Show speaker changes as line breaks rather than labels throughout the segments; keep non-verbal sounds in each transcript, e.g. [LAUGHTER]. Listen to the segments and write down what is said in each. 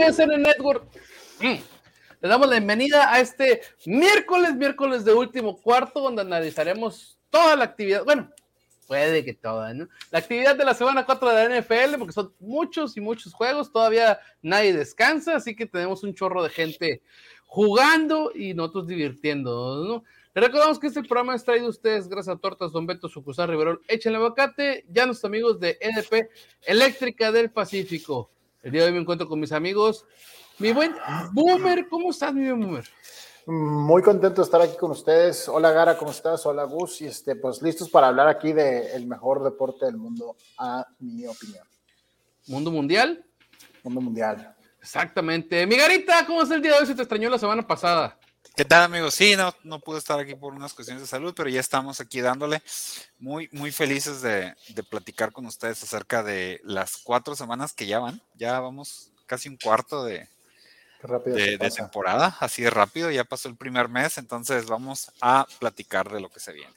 ¿Qué tal amigos de SN Network? Mm. Les damos la bienvenida a este miércoles, miércoles de último cuarto, donde analizaremos toda la actividad, bueno, puede que toda, ¿no? La actividad de la semana 4 de la NFL, porque son muchos y muchos juegos, todavía nadie descansa, así que tenemos un chorro de gente jugando y nosotros divirtiéndonos, ¿no? Les recordamos que este programa es traído a ustedes gracias a Tortas Don Beto, Sucursal Riverol, Échenle Aguacate, ya nuestros amigos de EDP Eléctrica del Pacífico. El día de hoy me encuentro con mis amigos. Mi buen Boomer, ¿cómo estás, mi buen Boomer?
Muy contento de estar aquí con ustedes. Hola Gara, ¿cómo estás? Hola Gus. Y este, pues listos para hablar aquí del mejor deporte del mundo, a mi opinión.
¿Mundo mundial?
Mundo mundial.
Exactamente. Mi Garita, ¿cómo es el día de hoy? Se te extrañó la semana pasada.
¿Qué tal amigos? Sí, no, no pude estar aquí por unas cuestiones de salud, pero ya estamos aquí dándole muy, muy felices de, de, platicar con ustedes acerca de las cuatro semanas que ya van. Ya vamos casi un cuarto de, de, de temporada, así de rápido, ya pasó el primer mes, entonces vamos a platicar de lo que se viene.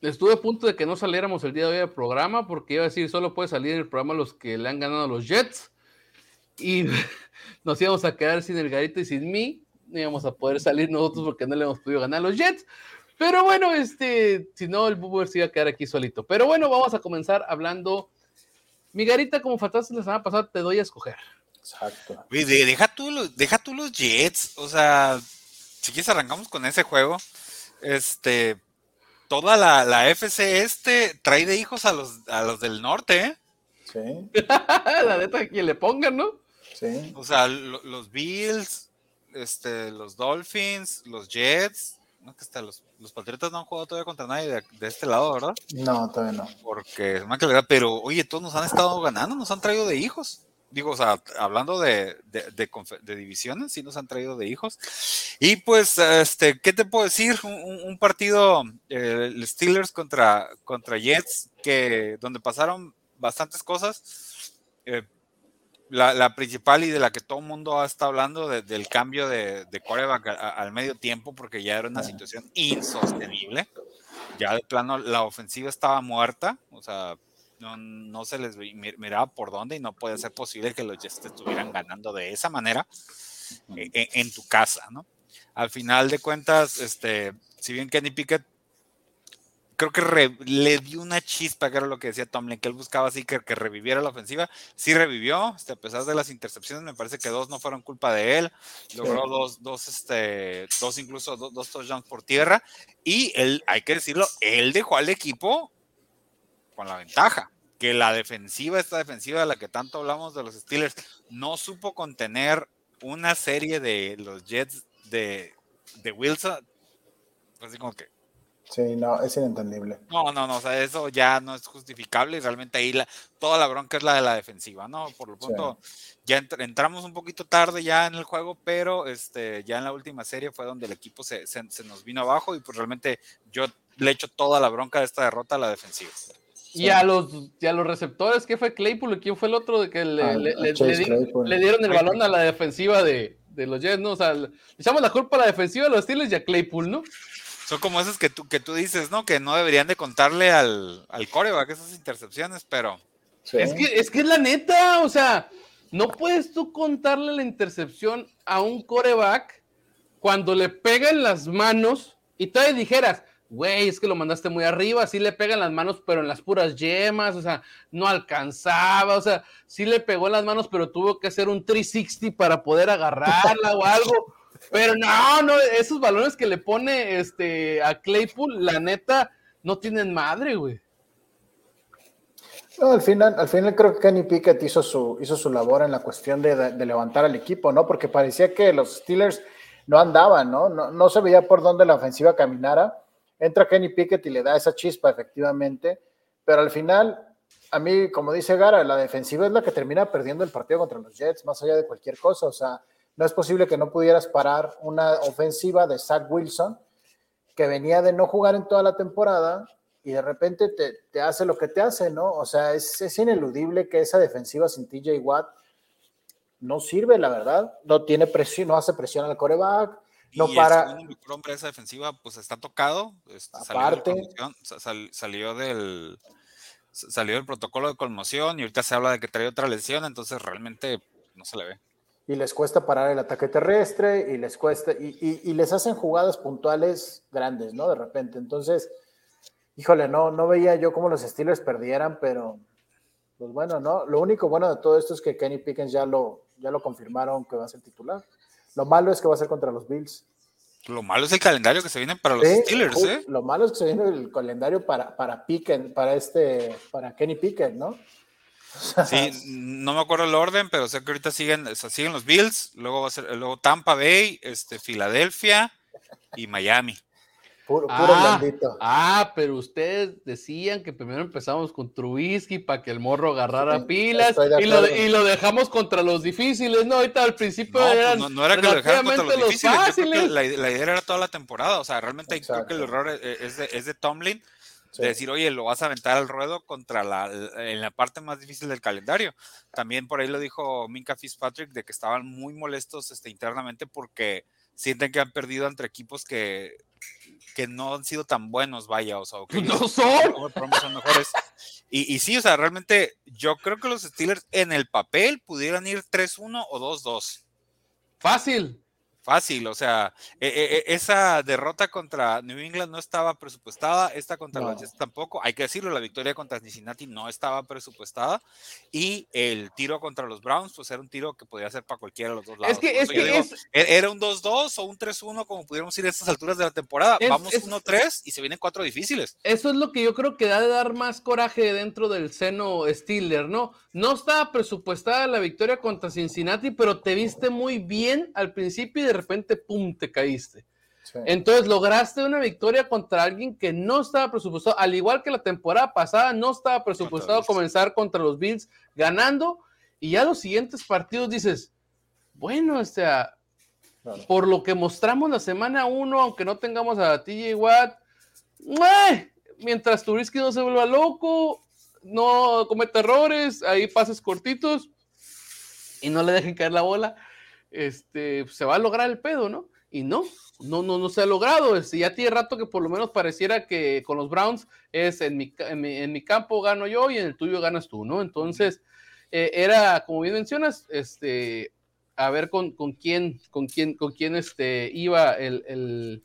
Estuve a punto de que no saliéramos el día de hoy al programa, porque iba a decir, solo puede salir en el programa los que le han ganado a los Jets, y [LAUGHS] nos íbamos a quedar sin el Garito y sin mí, no íbamos a poder salir nosotros porque no le hemos podido ganar a los Jets. Pero bueno, este, si no, el Boomer se iba a quedar aquí solito. Pero bueno, vamos a comenzar hablando. Mi garita, como faltaste la semana pasada, te doy a escoger.
Exacto.
Deja, tú los, deja tú los Jets. O sea, si quieres arrancamos con ese juego. Este, toda la, la FC este trae de hijos a los, a los del norte, ¿eh?
Sí. [LAUGHS]
la neta, quien le pongan, ¿no?
Sí.
O sea, lo, los Bills, este, los Dolphins, los Jets, no, que hasta los, los, Patriotas no han jugado todavía contra nadie de, de este lado, ¿verdad?
No, todavía no.
Porque pero oye, todos nos han estado ganando, nos han traído de hijos. Digo, o sea, hablando de, de, de, de divisiones, sí nos han traído de hijos. Y pues, este, ¿qué te puedo decir? Un, un partido, eh, Steelers contra, contra Jets, que donde pasaron bastantes cosas. Eh, la, la, principal y de la que todo el mundo estado hablando de, del cambio de, de coreback al medio tiempo, porque ya era una situación insostenible. Ya de plano la ofensiva estaba muerta, o sea, no, no se les miraba por dónde y no puede ser posible que los Jets estuvieran ganando de esa manera en, en tu casa, ¿no? Al final de cuentas, este, si bien Kenny Pickett creo que re, le dio una chispa, que era lo que decía Tomlin, que él buscaba así que, que reviviera la ofensiva. Sí revivió, este, a pesar de las intercepciones, me parece que dos no fueron culpa de él. Logró sí. dos, dos, este, dos incluso dos, dos touchdowns por tierra. Y él, hay que decirlo, él dejó al equipo con la ventaja. Que la defensiva, esta defensiva de la que tanto hablamos de los Steelers, no supo contener una serie de los Jets de, de Wilson. Así como que,
Sí, no, es inentendible.
No, no, no, o sea, eso ya no es justificable y realmente ahí la, toda la bronca es la de la defensiva, ¿no? Por lo pronto, sí. ya ent entramos un poquito tarde ya en el juego, pero este, ya en la última serie fue donde el equipo se, se, se nos vino abajo y pues realmente yo le echo toda la bronca de esta derrota a la defensiva.
Sí. Y, a los, y a los receptores, ¿qué fue Claypool? ¿Quién fue el otro de que le, ah, le, le, le, dieron, le dieron el balón a la defensiva de, de los Jets, ¿no? O sea, le echamos la culpa a la defensiva de los Steelers y a Claypool, ¿no?
Son como esas que tú, que tú dices, ¿no? Que no deberían de contarle al, al coreback esas intercepciones, pero
Sí.
Es que, es que es la neta, o sea, no puedes tú contarle la intercepción a un coreback cuando le pegan las manos y todavía dijeras, güey, es que lo mandaste muy arriba, sí le pegan las manos, pero en las puras yemas, o sea, no alcanzaba, o sea, sí le pegó en las manos, pero tuvo que hacer un 360 para poder agarrarla o algo. Pero no, no, esos balones que le pone este a Claypool, la neta, no tienen madre, güey.
No, al final, al final creo que Kenny Pickett hizo su, hizo su labor en la cuestión de, de- levantar al equipo, ¿no? Porque parecía que los Steelers no andaban, ¿no? ¿no? No se veía por dónde la ofensiva caminara. Entra Kenny Pickett y le da esa chispa, efectivamente. Pero al final, a mí, como dice Gara, la defensiva es la que termina perdiendo el partido contra los Jets, más allá de cualquier cosa. O sea, no es posible que no pudieras parar una ofensiva de Zach Wilson, que venía de no jugar en toda la temporada y de repente te, te hace lo que te hace, ¿no? O sea, es, es ineludible que esa defensiva sin TJ Watt no sirve, la verdad. No tiene presión, no hace presión al coreback, no
y
para.
el mejor hombre de esa defensiva, pues está tocado. este, salió,
Aparte.
conmoción, sa- sal- salió del sa- salió del protocolo de conmoción y ahorita se habla de que trae otra lesión, entonces realmente no se le ve.
Y les cuesta parar el ataque terrestre y les cuesta y, y- y les hacen jugadas puntuales grandes, ¿no? De repente. Entonces, híjole, no, no veía yo cómo los Steelers perdieran, pero pues bueno, ¿no? Lo único bueno de todo esto es que Kenny Pickens ya lo, ya lo confirmaron que va a ser titular. Lo malo es que va a ser contra los Bills.
Lo malo es el calendario que se viene para los
Sí,
Steelers, ¿eh?
Lo malo es que se viene el calendario para, para Pickens, para este, para Kenny Pickens, ¿no? [LAUGHS]
Sí, no me acuerdo el orden, pero sé que ahorita siguen, o sea, siguen los Bills, luego va a ser, luego Tampa Bay, este, Filadelfia y Miami.
Puro, puro
Ah,
blandito.
ah, pero ustedes decían que primero empezamos con Trubisky para que el morro agarrara
Sí,
pilas y lo, y lo dejamos contra los difíciles, ¿no? Ahorita al principio
No, pues
eran
no, no era que lo dejaran contra los
relativamente
difíciles, yo creo que
fáciles.
la, la idea era toda la temporada, o sea, realmente creo que el error es, es de, es de Tomlin,
Sí.
de decir, oye, lo vas a aventar al ruedo contra la, en la parte más difícil del calendario. También por ahí lo dijo Minka Fitzpatrick de que estaban muy molestos este, internamente porque sienten que han perdido entre equipos que, que no han sido tan buenos, vaya, o sea, o que [LAUGHS]
no son.
son mejores. Y, y sí, o sea, realmente yo creo que los Steelers en el papel pudieran ir 3-1 o 2-2.
Fácil.
Fácil, o sea, e- e- e- esa derrota contra New England no estaba presupuestada, esta contra
No.
los Jets tampoco, hay que decirlo, la victoria contra Cincinnati no estaba presupuestada y el tiro contra los Browns, pues era un tiro que podía ser para cualquiera de los dos lados.
Es que, es que
digo,
es,
e- era un 2-2 o un 3-1 como pudiéramos ir a estas alturas de la temporada, vamos
es-
1-3 y se vienen cuatro difíciles.
eso es lo que yo creo que da de dar más coraje dentro del seno Steeler, ¿no? No estaba presupuestada la victoria contra Cincinnati, pero te viste muy bien al principio de repente, ¡pum!, te caíste.
Sí.
Entonces lograste una victoria contra alguien que no estaba presupuestado, al igual que la temporada pasada, no estaba presupuestado
Bills.
comenzar contra los Bills ganando y ya los siguientes partidos dices, bueno, o sea,
Claro.
por lo que mostramos la semana 1, aunque no tengamos a TJ Watt, mientras Turisky no se vuelva loco, no cometa errores, ahí pases cortitos y no le dejen caer la bola, este, se va a lograr el pedo, ¿no? Y no, no, no, no se ha logrado. Este, ya tiene rato que por lo menos pareciera que con los Browns es en mi, campo gano yo y en el tuyo ganas tú, ¿no? Entonces, eh, era, como bien mencionas, este, a ver con, quién, con quién, con quién este, iba el, el,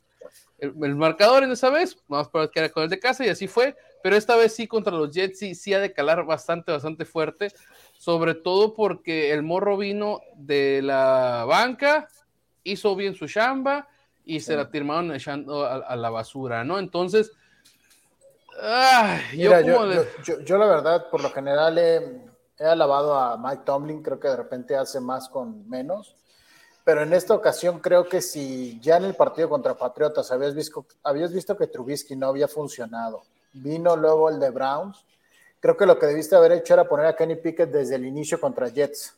el, el marcador en esa vez, vamos para que era con el de casa y así fue, pero esta vez sí contra los Jets sí, sí ha de calar bastante, bastante fuerte, sobre todo porque el morro vino de la banca, hizo bien su chamba y se la terminaron echando a, a la basura, ¿no? Entonces, ay,
Mira,
yo
yo,
como le-
yo- yo- yo la verdad, por lo general he, he alabado a Mike Tomlin, creo que de repente hace más con menos, pero en esta ocasión creo que si ya en el partido contra Patriotas habías visto, habías visto que Trubisky no había funcionado, vino luego el de Browns, creo que lo que debiste haber hecho era poner a Kenny Pickett desde el inicio contra Jets,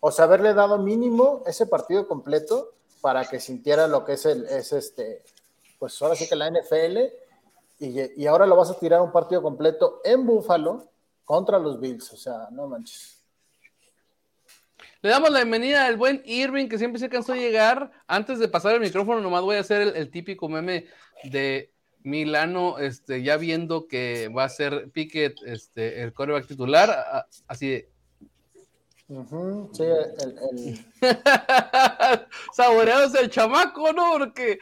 o sea, haberle dado mínimo ese partido completo para que sintiera lo que es el, es este, pues ahora sí que la NFL y, y ahora lo vas a tirar un partido completo en Buffalo contra los Bills. O sea, no manches.
Le damos la bienvenida al buen Irving, que siempre se cansó de llegar. Antes de pasar el micrófono, nomás voy a hacer el típico meme de Milano, este, ya viendo que va a ser Pickett este, el coreback titular, a- así de.
Ujú, sí, el, el- [LAUGHS]
Saboreándose el chamaco, ¿no? Porque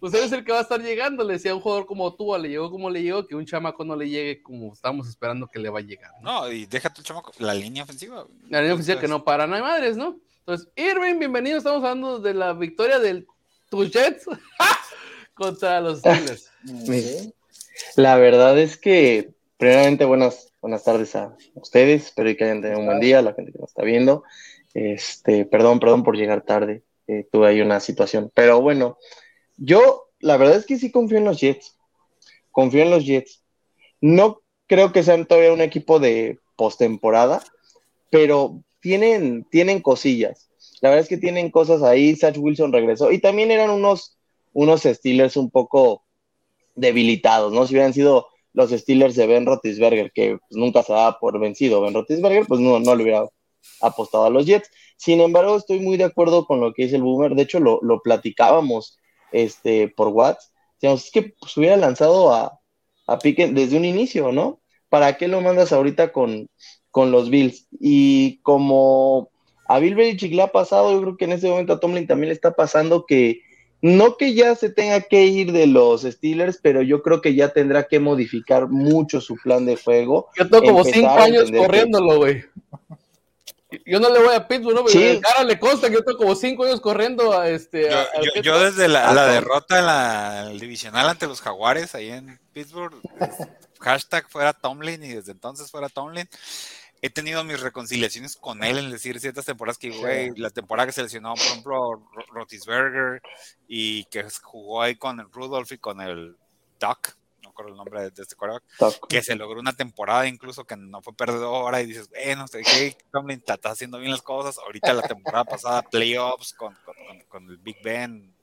pues él es el que va a estar llegando. Le decía a un jugador como tú, le llegó como le llegó, que un chamaco no le llegue como estamos esperando que le va a llegar. ¿no?
No, y déjate el chamaco, la línea ofensiva.
La línea oficial que no para, no hay madres, ¿no? Entonces, Irving, bienvenido. Estamos hablando de la victoria del tus [LAUGHS] Jets contra los Steelers.
sí.
La verdad es que, primeramente, buenas, buenas tardes a ustedes. Espero que hayan tenido un buen día, a la gente que nos está viendo. Este, perdón, perdón por llegar tarde. eh, tuve ahí una situación. Pero bueno, yo la verdad es que sí confío en los Jets. Confío en los Jets. No creo que sean todavía un equipo de postemporada, pero tienen, tienen cosillas. La verdad es que tienen cosas ahí. Satch Wilson regresó. Y también eran unos, unos Steelers un poco debilitados, ¿no? Si hubieran sido los Steelers de Ben Roethlisberger, que pues, nunca se daba por vencido Ben Roethlisberger, pues no, no le hubiera apostado a los Jets. Sin embargo, estoy muy de acuerdo con lo que dice el Boomer. De hecho, lo, lo platicábamos este, por WhatsApp. Decíamos, es que pues, hubiera lanzado a, a desde un inicio, ¿no? ¿Para qué lo mandas ahorita con, con los Bills? Y como a Bill Belichick le ha pasado, yo creo que en este momento a Tomlin también le está pasando que no que ya se tenga que ir de los Steelers, pero yo creo que ya tendrá que modificar mucho su plan de juego.
Yo tengo como cinco años corriéndolo, güey. Yo no le voy a Pittsburgh, ¿no? Pero
Sí.
de cara le consta que yo tengo como cinco años corriendo a este.
Yo,
a- al
yo-
Pittsburgh.
yo desde la, la
Ah,
derrota en la divisional ante los Jaguares ahí en Pittsburgh, [LAUGHS] hashtag fuera Tomlin y desde entonces fuera Tomlin, he tenido mis reconciliaciones con él en decir ciertas temporadas que, güey, la temporada que seleccionó, por ejemplo, Ro- Roethlisberger y que jugó ahí con el Rudolph y con el Duck, no recuerdo el nombre de, de este quarterback, que se logró una temporada incluso que no fue perdedora y dices, bueno, sé que Tomlin está, está haciendo bien las cosas. Ahorita la temporada [LAUGHS] pasada, playoffs con, con, con- con el Big Ben,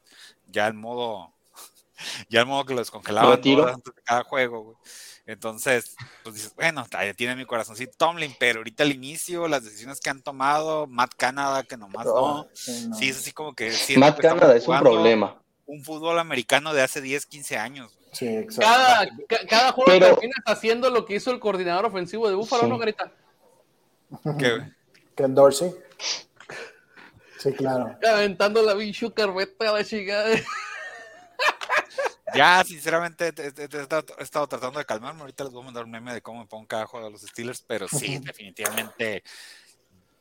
ya el modo, [LAUGHS] ya el modo que lo descongelaban
Retiro.
horas antes de cada juego, güey. Entonces, pues dices, bueno, tiene mi corazoncito Tomlin, pero ahorita al inicio, las decisiones que han tomado, Matt Canada, que nomás no,
sí, no.
sí es así como que
Matt Canada es un problema.
Un fútbol americano de hace 10, 15 años.
Sí, exacto.
Cada, ca- cada juego
Pero-
terminas haciendo lo que hizo el coordinador ofensivo de Búfalo,
Sí.
¿no, Garita?
Que,
Ken Dorsey. Sí, claro.
Aventando la bichu carpeta a la chingada.
Ya, sinceramente, te- te- te he estado, tratando de calmarme. Ahorita les voy a mandar un meme de cómo me pongo cada juego de los Steelers, pero sí, definitivamente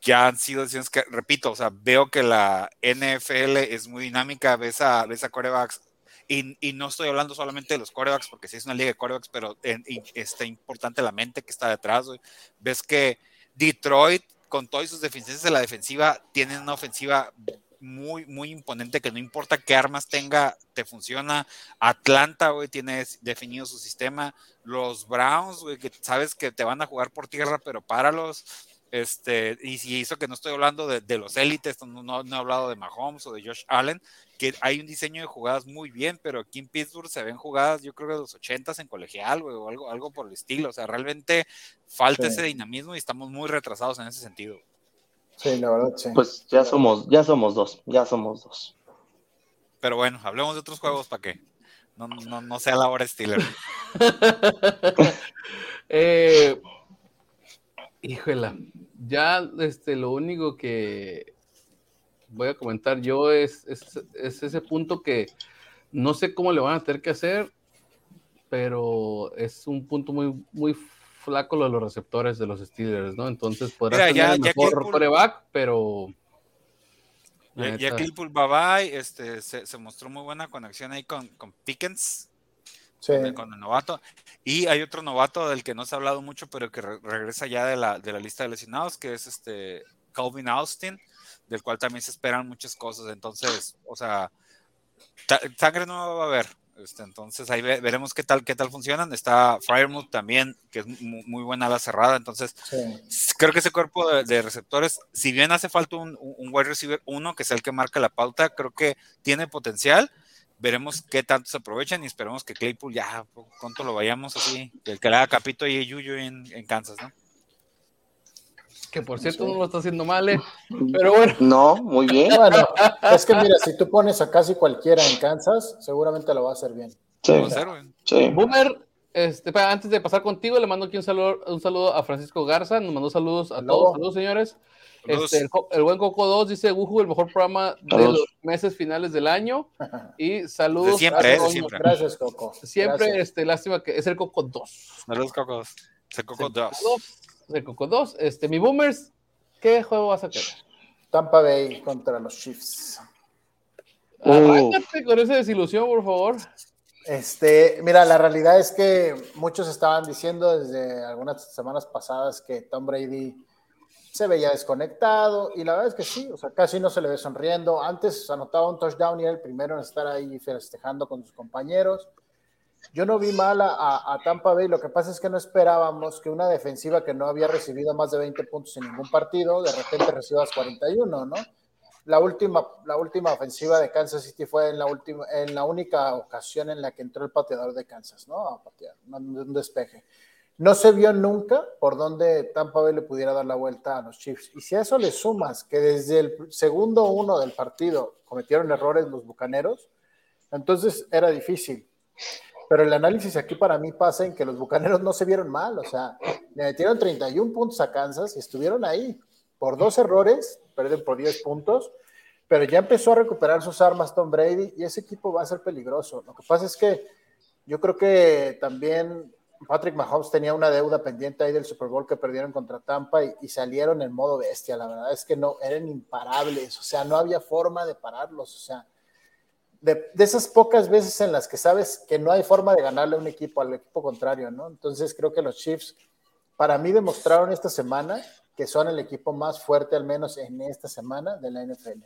ya han sido decisiones que, repito, o sea, veo que la NFL es muy dinámica, ves a, ves a corebacks, y, y no estoy hablando solamente de los corebacks, porque sí es una liga de corebacks, pero en- está importante la mente que está detrás. Ves que Detroit, con todas sus deficiencias de la defensiva, tienen una ofensiva muy, muy imponente que no importa qué armas tenga, te funciona. Atlanta, güey, tiene definido su sistema. Los Browns, güey, que sabes que te van a jugar por tierra, pero páralos. Este, y si hizo que no estoy hablando de, de los élites, no, no- no he hablado de Mahomes o de Josh Allen, que hay un diseño de jugadas muy bien, pero aquí en Pittsburgh se ven jugadas, yo creo que de los 80s en colegial, güey, o algo, algo por el estilo. O sea, realmente falta
Sí.
ese dinamismo y estamos muy retrasados en ese sentido.
Sí, la verdad, sí.
Pues ya somos, ya somos dos, ya somos dos.
Pero bueno, hablemos de otros juegos para que no, no, no sea la hora Steeler. [LAUGHS]
Eh, híjola, ya este, lo único que voy a comentar yo es, es, es ese punto que no sé cómo le van a tener que hacer, pero es un punto muy, muy flaco lo de los receptores de los Steelers, ¿no? Entonces podrás
Mira,
tener
ya-
el
ya
mejor
Claypool-
coreback, pero...
Ya, ya Claypool bye bye, este, se, se mostró muy buena conexión ahí con, con Pickens,
Sí.
con, el, con el novato. Y hay otro novato del que no se ha hablado mucho, pero que re- regresa ya de la, de la lista de lesionados, que es este Calvin Austin, del cual también se esperan muchas cosas. Entonces, o sea, sangre no va a haber. Este, entonces ahí ve- veremos qué tal, qué tal funcionan. Está Firemouth también, que es mu- muy, buena a la cerrada. Entonces,
Sí.
creo que ese cuerpo de, de receptores, si bien hace falta un wide receiver uno, que es el que marca la pauta, creo que tiene potencial. Veremos qué tanto se aprovechan y esperemos que Claypool ya pronto lo vayamos así, el que le haga capito y Yuyu en, en Kansas, ¿no?
Que por cierto no lo está haciendo mal, ¿eh? Pero bueno,
No, muy bien.
Bueno, es que mira, si tú pones a casi cualquiera en Kansas, seguramente lo va a hacer bien.
Sí,
1-0, güey.
sí.
Boomer, este, antes de pasar contigo, le mando aquí un saludo, un saludo a Francisco Garza. Nos mandó saludos a
Hello.
todos. Saludos, señores.
Saludos.
Este, el, el buen Coco 2 dice: Wuhu, el mejor programa de
Saludos.
los meses finales del año. [LAUGHS] Y saludos.
De siempre,
a
siempre.
Gracias, Coco.
Siempre,
Gracias.
este, lástima que es el Coco 2.
Saludos, Cocos. Se Coco 2.
El Coco 2. Este, mi Boomers, ¿qué juego vas a querer?
Tampa Bay contra los Chiefs.
Uh.
Arráncate con esa desilusión, por favor.
Este, mira, la realidad es que muchos estaban diciendo desde algunas semanas pasadas que Tom Brady se veía desconectado y la verdad es que sí, o sea, casi no se le ve sonriendo. Antes anotaba un touchdown y era el primero en estar ahí festejando con sus compañeros. Yo no vi mal a, a- a Tampa Bay, lo que pasa es que no esperábamos que una defensiva que no había recibido más de 20 puntos en ningún partido, de repente recibas 41, ¿no? La última, la última ofensiva de Kansas City fue en la, última, en la única ocasión en la que entró el pateador de Kansas, ¿no? A patear, un despeje. No se vio nunca por dónde Tampa Bay le pudiera dar la vuelta a los Chiefs. Y si a eso le sumas que desde el segundo uno del partido cometieron errores los bucaneros, entonces era difícil. Pero el análisis aquí para mí pasa en que los bucaneros no se vieron mal, o sea, le metieron 31 puntos a Kansas y estuvieron ahí por dos errores, pierden por 10 puntos, pero ya empezó a recuperar sus armas Tom Brady y ese equipo va a ser peligroso. Lo que pasa es que yo creo que también Patrick Mahomes tenía una deuda pendiente ahí del Super Bowl que perdieron contra Tampa y, y salieron en modo bestia. La verdad es que no, eran imparables, o sea, no había forma de pararlos, o sea, de, de, esas pocas veces en las que sabes que no hay forma de ganarle a un equipo, al equipo contrario, ¿no? Entonces creo que los Chiefs, para mí, demostraron esta semana que son el equipo más fuerte, al menos en esta semana, de la NFL.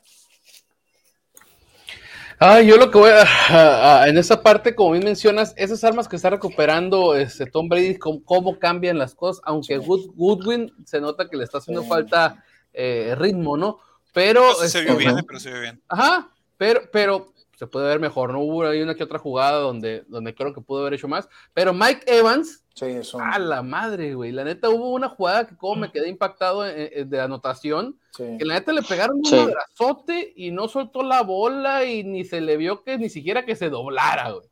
Ah, yo lo que voy a, a, a, en esa parte, como bien mencionas, esas armas que está recuperando este Tom Brady, cómo, cómo cambian las cosas, aunque sí. Good, Goodwin se nota que le está haciendo sí. falta eh, ritmo, ¿no? Pero
no, se vio
este,
bien, pero se vio bien.
Ajá, pero, pero se puede ver mejor, ¿no? Hubo ahí una que otra jugada donde, donde creo que pudo haber hecho más, pero Mike Evans,
sí, eso.
a la madre, güey, la neta hubo una jugada que como me quedé impactado en, en, de anotación, sí. que la neta le pegaron sí. un abrazote y no soltó la bola y ni se le vio que ni siquiera que se doblara, güey.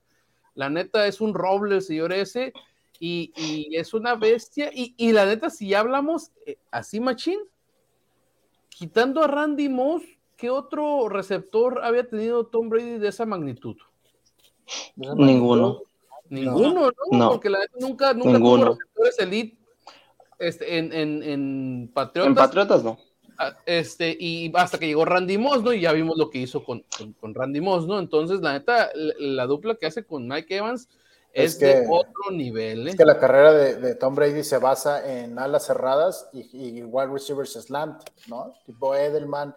La neta es un roble el señor ese y, y es una bestia y, y, la neta si ya hablamos eh, así machín, quitando a Randy Moss, ¿qué otro receptor había tenido Tom Brady de esa magnitud?
¿De esa magnitud? Ninguno.
Ninguno, ¿no?
no.
Porque la neta nunca, nunca
Ninguno.
tuvo receptores elite este, en, en, en, Patriotas.
En Patriotas no.
Este, y hasta que llegó Randy Moss, ¿no? Y ya vimos lo que hizo con, con, con Randy Moss, ¿no? Entonces, la neta, la, la, dupla que hace con Mike Evans es, es que, de otro nivel. ¿eh?
Es que la carrera de, de, Tom Brady se basa en alas cerradas y, y wide receivers slant, ¿no? Tipo Edelman,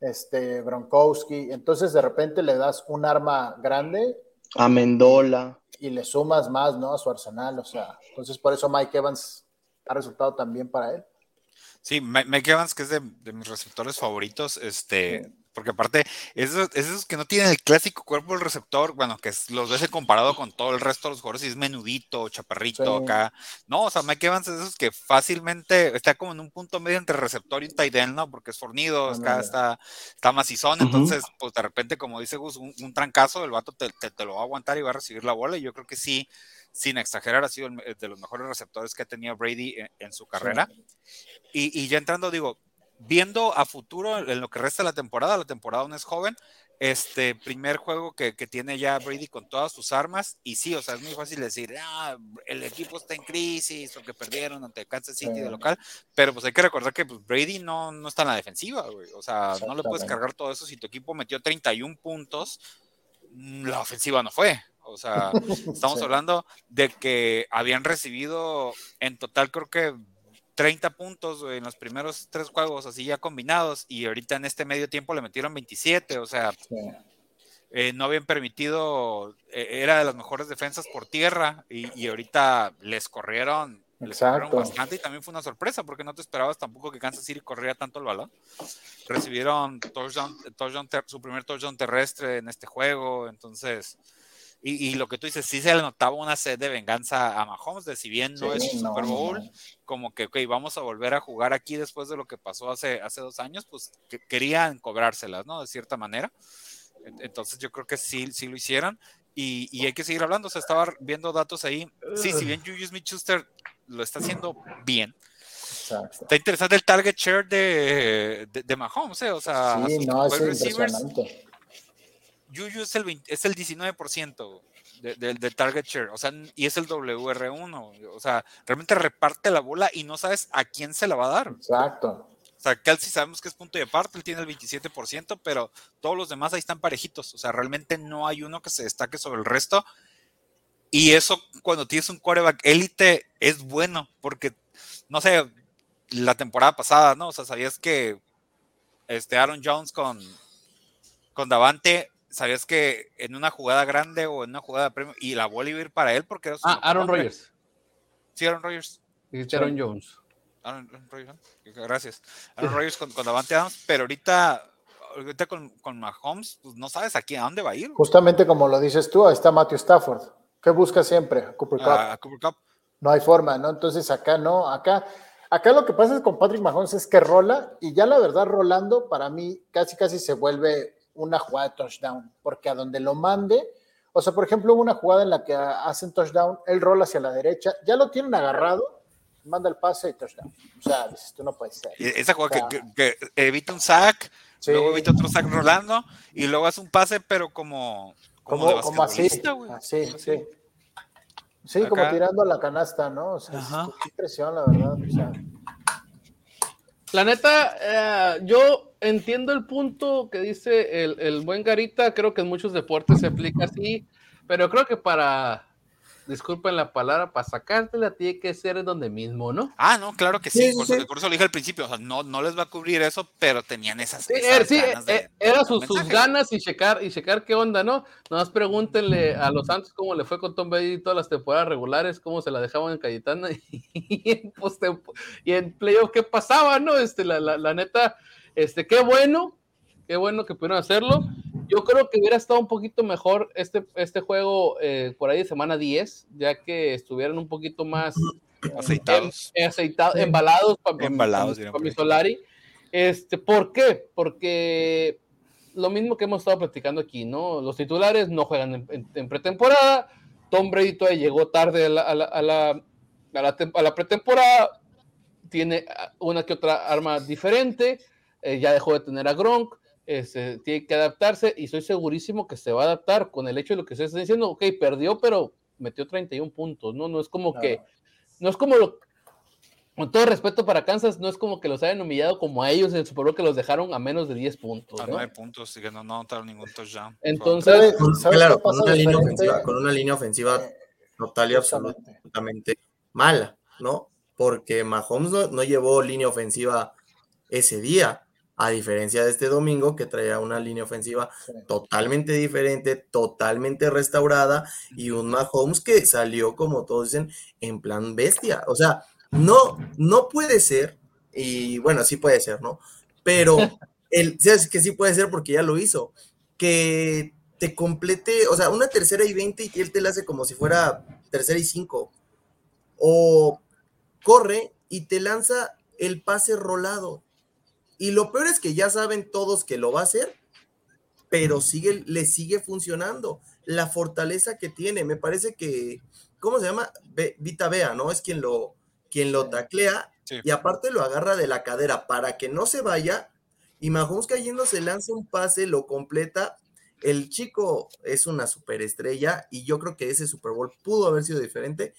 este, Gronkowski. Entonces, de repente le das un arma grande.
A Mendola.
Y le sumas más, ¿no? A su arsenal. O sea, entonces por eso Mike Evans ha resultado tan bien para él.
Sí, Mike Evans, que es de, de mis receptores favoritos, este, sí. Porque aparte, esos, esos que no tienen el clásico cuerpo del receptor, bueno, que es, los ves comparado con todo el resto de los jugadores, y es menudito, chaparrito, sí. acá. No, o sea, Mike Evans es esos que fácilmente está como en un punto medio entre receptor y tight end, ¿no? Porque es fornido, acá está, está macizón, uh -huh. entonces, pues de repente, como dice Gus, un, un trancazo, el vato te, te, te lo va a aguantar y va a recibir la bola, y yo creo que sí, sin exagerar, ha sido el, de los mejores receptores que ha tenido Brady en, en su carrera. Sí. Y, y, ya entrando, digo, viendo a futuro en lo que resta de la temporada, la temporada aún es joven, este primer juego que, que, tiene ya Brady con todas sus armas, y sí, o sea, es muy fácil decir, ah, el equipo está en crisis, porque perdieron ante Kansas City sí. de local, pero pues hay que recordar que pues, Brady no, no está en la defensiva, güey. o sea, no le puedes cargar todo eso si tu equipo metió 31 puntos, mm, la ofensiva no fue, o sea, [LAUGHS] estamos sí. hablando de que habían recibido en total creo que 30 puntos en los primeros tres juegos así ya combinados y ahorita en este medio tiempo le metieron 27, o sea, sí. eh, no habían permitido, eh, era de las mejores defensas por tierra y, y ahorita les corrieron, les corrieron bastante y también fue una sorpresa porque no te esperabas tampoco que Kansas City corriera tanto el balón. Recibieron touchdown, touchdown su primer touchdown terrestre en este juego, entonces... Y, y, lo que tú dices, sí se le notaba una sed de venganza a Mahomes, de si bien no sí, es un no, Super Bowl, no. como que, ok, vamos a volver a jugar aquí después de lo que pasó hace, hace dos años, pues que querían cobrárselas, ¿no? De cierta manera. Entonces yo creo que sí, sí lo hicieron. Y, y hay que seguir hablando. O sea, estaba viendo datos ahí. Sí, si bien Juju Smith-Schuster lo está haciendo bien.
Exacto.
Está interesante el target share de, de, de Mahomes, ¿eh? o sea,
Sí, no, es impresionante.
Juju es el, 20 es el 19% de, de- de target share, o sea, y es el WR1, o sea, realmente reparte la bola y no sabes a quién se la va a dar.
Exacto.
O sea, Kelsey sabemos que es punto y aparte, él tiene el 27%, pero todos los demás ahí están parejitos. O sea, realmente no hay uno que se destaque sobre el resto. Y eso, cuando tienes un quarterback élite, es bueno, porque, no sé, la temporada pasada, ¿no? O sea, sabías que este Aaron Jones con, con Davante, sabías que en una jugada grande o en una jugada de premio, y la bola iba a ir para él porque era su
Ah, Aaron. Rodgers.
Sí, Aaron Rodgers.
Dijiste Aaron Jones.
Aaron, Aaron Rodgers. Gracias. Aaron Rodgers con, con Davante Adams, pero ahorita, ahorita con, con Mahomes, pues no sabes aquí a dónde va a ir.
Justamente como lo dices tú, ahí está Matthew Stafford. ¿Qué busca siempre? A Cooper Cup.
Cooper Cup.
No hay forma, ¿no? Entonces acá no, acá, acá lo que pasa es con Patrick Mahomes es que rola y ya la verdad rolando para mí casi casi se vuelve una jugada de touchdown, porque a donde lo mande, o sea, por ejemplo, hubo una jugada en la que hacen touchdown, él rola hacia la derecha, ya lo tienen agarrado, manda el pase y touchdown. O sea, dices, tú no puedes ser.
Esa jugada
O sea,
que, que- que evita un sack,
Sí.
luego evita otro sack rolando, y luego hace un pase, pero como, como, de
como, como así, así,
Así.
sí. Sí, como tirando a la canasta, ¿no? O sea,
Ajá.
qué impresión, la verdad. O sea,
La neta, eh, yo entiendo el punto que dice el, el buen Garita, creo que en muchos deportes se aplica así, pero creo que para, disculpen la palabra, para sacártela tiene que ser en donde mismo, ¿no?
Ah, no, claro que sí,
Sí, sí,
por, eso,
sí.
por eso lo dije al principio, o sea, no, no les va a cubrir eso, pero tenían esas,
Sí,
esas
eh, sí,
ganas de-
eh, era sus, sus ganas y checar, y checar qué onda, ¿no? Nomás pregúntenle a los Santos cómo le fue con Tom Brady todas las temporadas regulares, cómo se la dejaban en Cayetana [LAUGHS] y en, postempo- y en playoff qué pasaba, ¿no? Este, la, la, la neta, este, qué bueno, qué bueno que pudieron hacerlo. Yo creo que hubiera estado un poquito mejor este, este juego eh, por ahí de semana 10, ya que estuvieran un poquito más
Aceitados.
em- aceitados, embalados para,
Embalados, dirán por
mi. Solari. Este, ¿Por qué? Porque lo mismo que hemos estado platicando aquí, ¿no? Los titulares no juegan en, en- en pretemporada. Tom Brady todavía llegó tarde a la, a la, a la, a la a la pretemporada. Tiene ah, una que otra arma diferente. Eh, ya dejó de tener a Gronk. este, tiene que adaptarse y estoy segurísimo que se va a adaptar con el hecho de lo que ustedes están diciendo. Ok, perdió, pero metió 31 puntos, ¿no? No es como que, no es como lo, con todo respeto para Kansas, no es como que los hayan humillado como a ellos en el Super Bowl que los dejaron a menos de 10 puntos.
A
¿no?
nueve puntos y que no, no anotaron ningún touchdown.
Entonces,
¿sabes-
Con-
sabes
claro, con una, línea ofensiva, con una línea ofensiva
Eh,
total y
justamente.
absolutamente mala, ¿no? Porque Mahomes no, no llevó línea ofensiva ese día, a diferencia de este domingo que traía una línea ofensiva totalmente diferente, totalmente restaurada y un Mahomes que salió, como todos dicen, en plan bestia. O sea, no, no puede ser, y bueno, sí puede ser, ¿no? Pero [LAUGHS] el, que sí puede ser porque ya lo hizo, que te complete, o sea, una tercera y 20 y él te la hace como si fuera tercera y 5. O corre y te lanza el pase rolado. Y lo peor es que ya saben todos que lo va a hacer, pero sigue, le sigue funcionando. La fortaleza que tiene, me parece que, ¿cómo se llama? Ve- Vita Bea, ¿no? Es quien lo, quien lo taclea
Sí.
y aparte lo agarra de la cadera para que no se vaya. Y Mahomes cayendo se lanza un pase, lo completa. El chico es una superestrella y yo creo que ese Super Bowl pudo haber sido diferente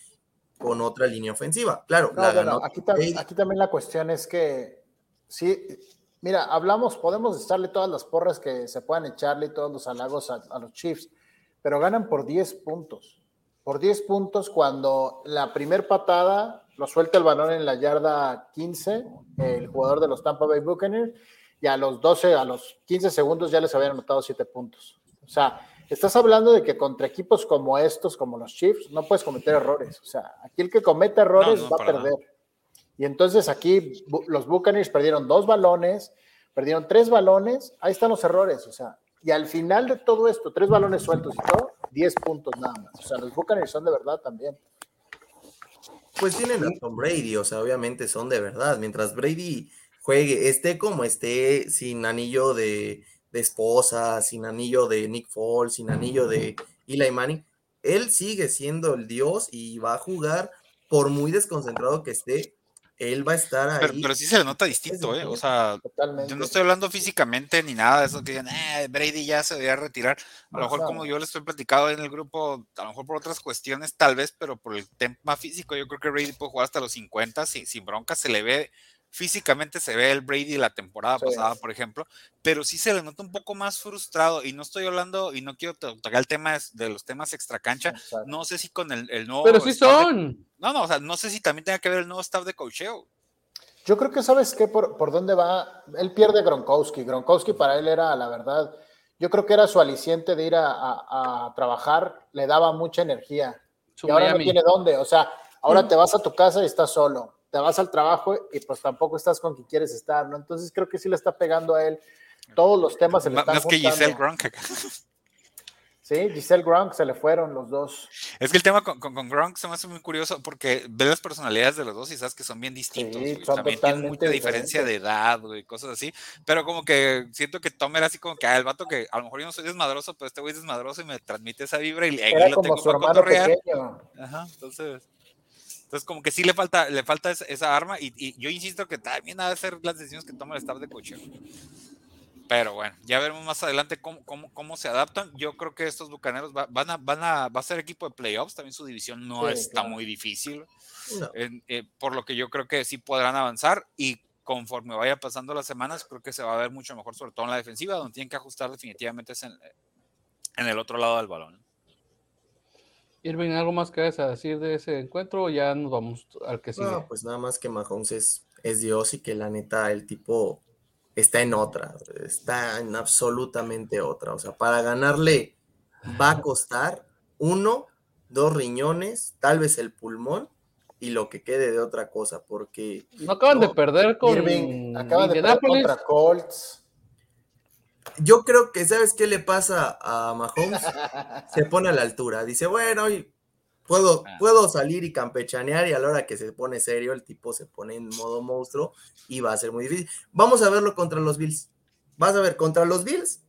con otra línea ofensiva. Claro,
No,
la ganó
aquí, tam- aquí también la cuestión es que, sí, mira, hablamos, podemos echarle todas las porras que se puedan echarle y todos los halagos a, a los Chiefs, pero ganan por 10 puntos. Por 10 puntos cuando la primer patada lo suelta el balón en la yarda 15, el jugador de los Tampa Bay Buccaneers, y a los 12, a los 15 segundos ya les habían anotado 7 puntos. O sea, estás hablando de que contra equipos como estos, como los Chiefs, no puedes cometer errores. O sea, aquí el que comete errores
No, no,
va a perder. Y entonces aquí los Buccaneers perdieron dos balones, perdieron tres balones, ahí están los errores, o sea, y al final de todo esto, tres balones sueltos y todo, 10 puntos nada más. O sea, los Buccaneers son de verdad también.
Pues tienen a Tom Brady, o sea, obviamente son de verdad. Mientras Brady juegue, esté como esté, sin anillo de, de esposa, sin anillo de Nick Foles, sin anillo de Eli Manning, él sigue siendo el dios y va a jugar por muy desconcentrado que esté, él va a estar ahí.
Pero, pero sí se le nota distinto, ¿eh? O sea,
Totalmente.
yo no estoy hablando físicamente ni nada de eso que digan, eh, Brady ya se debería retirar. A lo mejor, como yo le estoy platicando en el grupo, a lo mejor por otras cuestiones, tal vez, pero por el tema físico, yo creo que Brady puede jugar hasta los 50 sin, sin bronca. Se le ve, físicamente se ve el Brady la temporada
Sí.
pasada, por ejemplo, pero sí se le nota un poco más frustrado. Y no estoy hablando, y no quiero to- tocar el tema de los temas extracancha.
Exacto.
No sé si con el, el nuevo.
Pero sí
de-
son.
no, no, o sea, no sé si también tenga que ver el nuevo staff de cocheo.
Yo creo que sabes qué, por, por dónde va. Él pierde Gronkowski. Gronkowski para él era, la verdad, yo creo que era su aliciente de ir a, a- a trabajar, le daba mucha energía.
Su
y ahora
Miami.
no tiene dónde. O sea, ahora te vas a tu casa y estás solo. Te vas al trabajo y pues tampoco estás con quien quieres estar, ¿no? Entonces creo que sí le está pegando a él. Todos los temas se le están
más que. Giselle Gronk.
Sí, Giselle Gronk se le fueron los dos.
Es que el tema con, con, con Gronk se me hace muy curioso porque ves las personalidades de los dos y sabes que son bien distintos.
Sí, son
También tienen mucha diferencia de edad, güey, cosas así. Pero como que siento que Tom era así como que ah, el vato que a lo mejor yo no soy desmadroso, pero este güey es desmadroso y me transmite esa vibra y aquí
Era
lo
como
tengo
su hermano pequeño.
Ajá, entonces. Entonces, como que sí le falta, le falta esa, arma, y, y yo insisto que también ha de ser las decisiones que toma el staff de cocheo. Pero bueno, ya veremos más adelante cómo, cómo, cómo se adaptan. Yo creo que estos bucaneros va- van a, van a, va a ser equipo de playoffs, también su división no
Sí,
está
claro.
muy difícil,
No.
eh, por lo que yo creo que sí podrán avanzar y conforme vaya pasando las semanas, creo que se va a ver mucho mejor, sobre todo en la defensiva, donde tienen que ajustar definitivamente es en, en el otro lado del balón.
Irving, ¿algo más que a decir de ese encuentro o ya nos vamos al que sigue?
No, pues nada más que Mahomes es, es Dios y que la neta el tipo está en otra, está en absolutamente otra. O sea, para ganarle va a costar uno, dos riñones, tal vez el pulmón y lo que quede de otra cosa, porque
no acaban de perder con
Irving acaba de perder contra Colts.
Yo creo que, ¿sabes qué le pasa a Mahomes? [LAUGHS] Se pone a la altura, dice, bueno, y puedo,
Ah.
puedo salir y campechanear y a la hora que se pone serio, el tipo se pone en modo monstruo y va a ser muy difícil. Vamos a verlo contra los Bills. Vas a ver, contra los Bills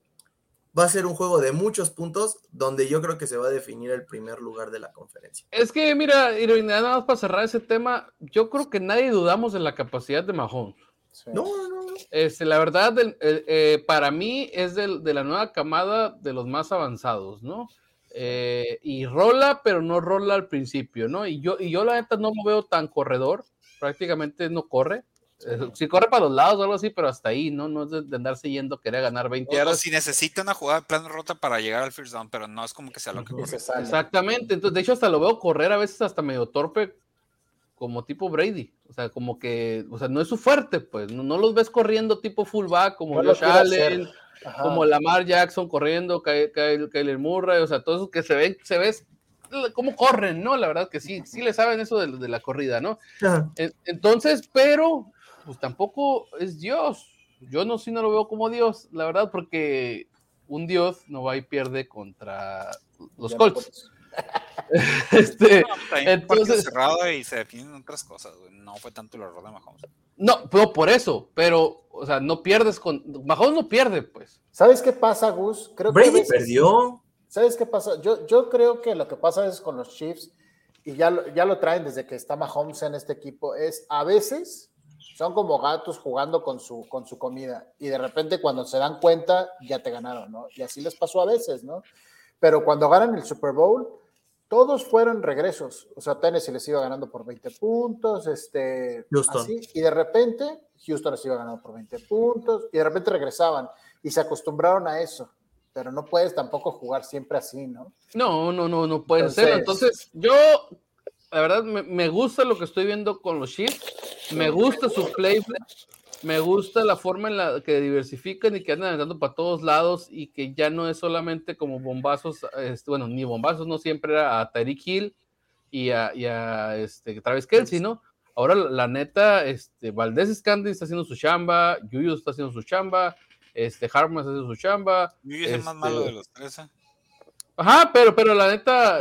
va a ser un juego de muchos puntos donde yo creo que se va a definir el primer lugar de la conferencia.
Es que, mira, Irving, nada más para cerrar ese tema, yo creo que nadie dudamos de la capacidad de Mahomes.
Sí.
No, no, no.
Este, la verdad, el- el- eh, para mí es del- de la nueva camada de los más avanzados, ¿no? Eh, y rola, pero no rola al principio, ¿no? Y yo, y yo la neta no lo veo tan corredor, prácticamente no corre. Eh, sí corre para los lados o algo así, pero hasta ahí, ¿no? No es de, de andarse yendo, querer ganar 20
O- o
yardas.
si necesita una jugada de plano rota para llegar al first down, pero no es como que sea lo que corre.
Exactamente, entonces de hecho hasta lo veo correr a veces hasta medio torpe como tipo Brady, o sea, como que, o sea, no es su fuerte, pues, no, no los ves corriendo tipo fullback como
No
Josh Allen, como Lamar Jackson corriendo, Ky- Kyle- Kyler Murray, o sea, todos esos que se ven, se ves cómo corren, ¿no? La verdad que sí, sí le saben eso de, de la corrida, ¿no?
Ajá.
Entonces, pero, pues tampoco es Dios. Yo no, sí no lo veo como Dios, la verdad, porque un Dios no va y pierde contra los
Ya no
Colts. [LAUGHS] Este,
No, pues,
Entonces-
cerrado y se definen otras cosas, güey. No fue tanto el error de Mahomes.
no, pero por eso, pero, o sea, no pierdes con. Mahomes no pierde, pues.
¿Sabes qué pasa, Gus? Creo que a
Brady
veces-
perdió.
¿Sabes qué pasa? Yo, yo creo que lo que pasa es con los Chiefs, y ya, lo- ya lo traen desde que está Mahomes en este equipo, es a veces son como gatos jugando con su, con su comida, y de repente cuando se dan cuenta, ya te ganaron, ¿no? Y así les pasó a veces, ¿no? Pero cuando ganan el Super Bowl, todos fueron regresos. O sea, Tennessee les iba ganando por 20 puntos, este,
Houston.
así, y de repente Houston les iba ganando por 20 puntos, y de repente regresaban, y se acostumbraron a eso. Pero no puedes tampoco jugar siempre así, ¿no?
No, no, no, no puede ser.
Entonces-
Entonces, yo, la verdad, me, me gusta lo que estoy viendo con los Chiefs. Me gusta su play. Me gusta la forma en la que diversifican y que andan dando para todos lados y que ya no es solamente como bombazos, este, bueno, ni bombazos, no siempre era a Tyreek Hill y a, y a, este, Travis Kelsey, ¿no? Ahora, la, neta, este, Valdés Scandi está haciendo su chamba, Yuyu está haciendo su chamba, este, Harman está haciendo su chamba.
Yuyu es el más
Este-
malo de los tres. ¿eh?
Ajá, pero, pero la neta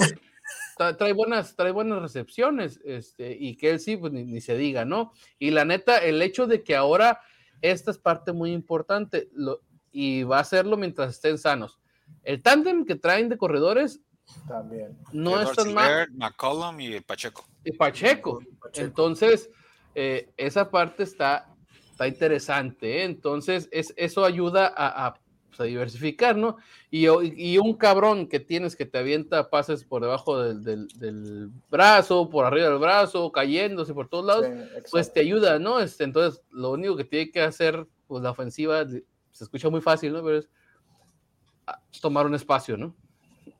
trae buenas, trae buenas recepciones, este, y Kelsey, pues ni, ni se diga, ¿no? Y la neta, el hecho de que ahora esta es parte muy importante, lo, y va a hacerlo mientras estén sanos. El tándem que traen de corredores
También.
no
Edwards
están mal.
McCollum y Pacheco.
Y Pacheco.
Pacheco.
Entonces, eh, esa parte está, está interesante. ¿eh? Entonces, es, eso ayuda a, a, pues, a diversificar, ¿no? Y, y, un cabrón que tienes que te avienta pases por debajo del, del, del brazo, por arriba del brazo, cayéndose por todos lados,
Sí,
pues te ayuda, ¿no? Este, entonces, lo único que tiene que hacer, pues la ofensiva, se escucha muy fácil, ¿no? Pero es ah, tomar un espacio, ¿no?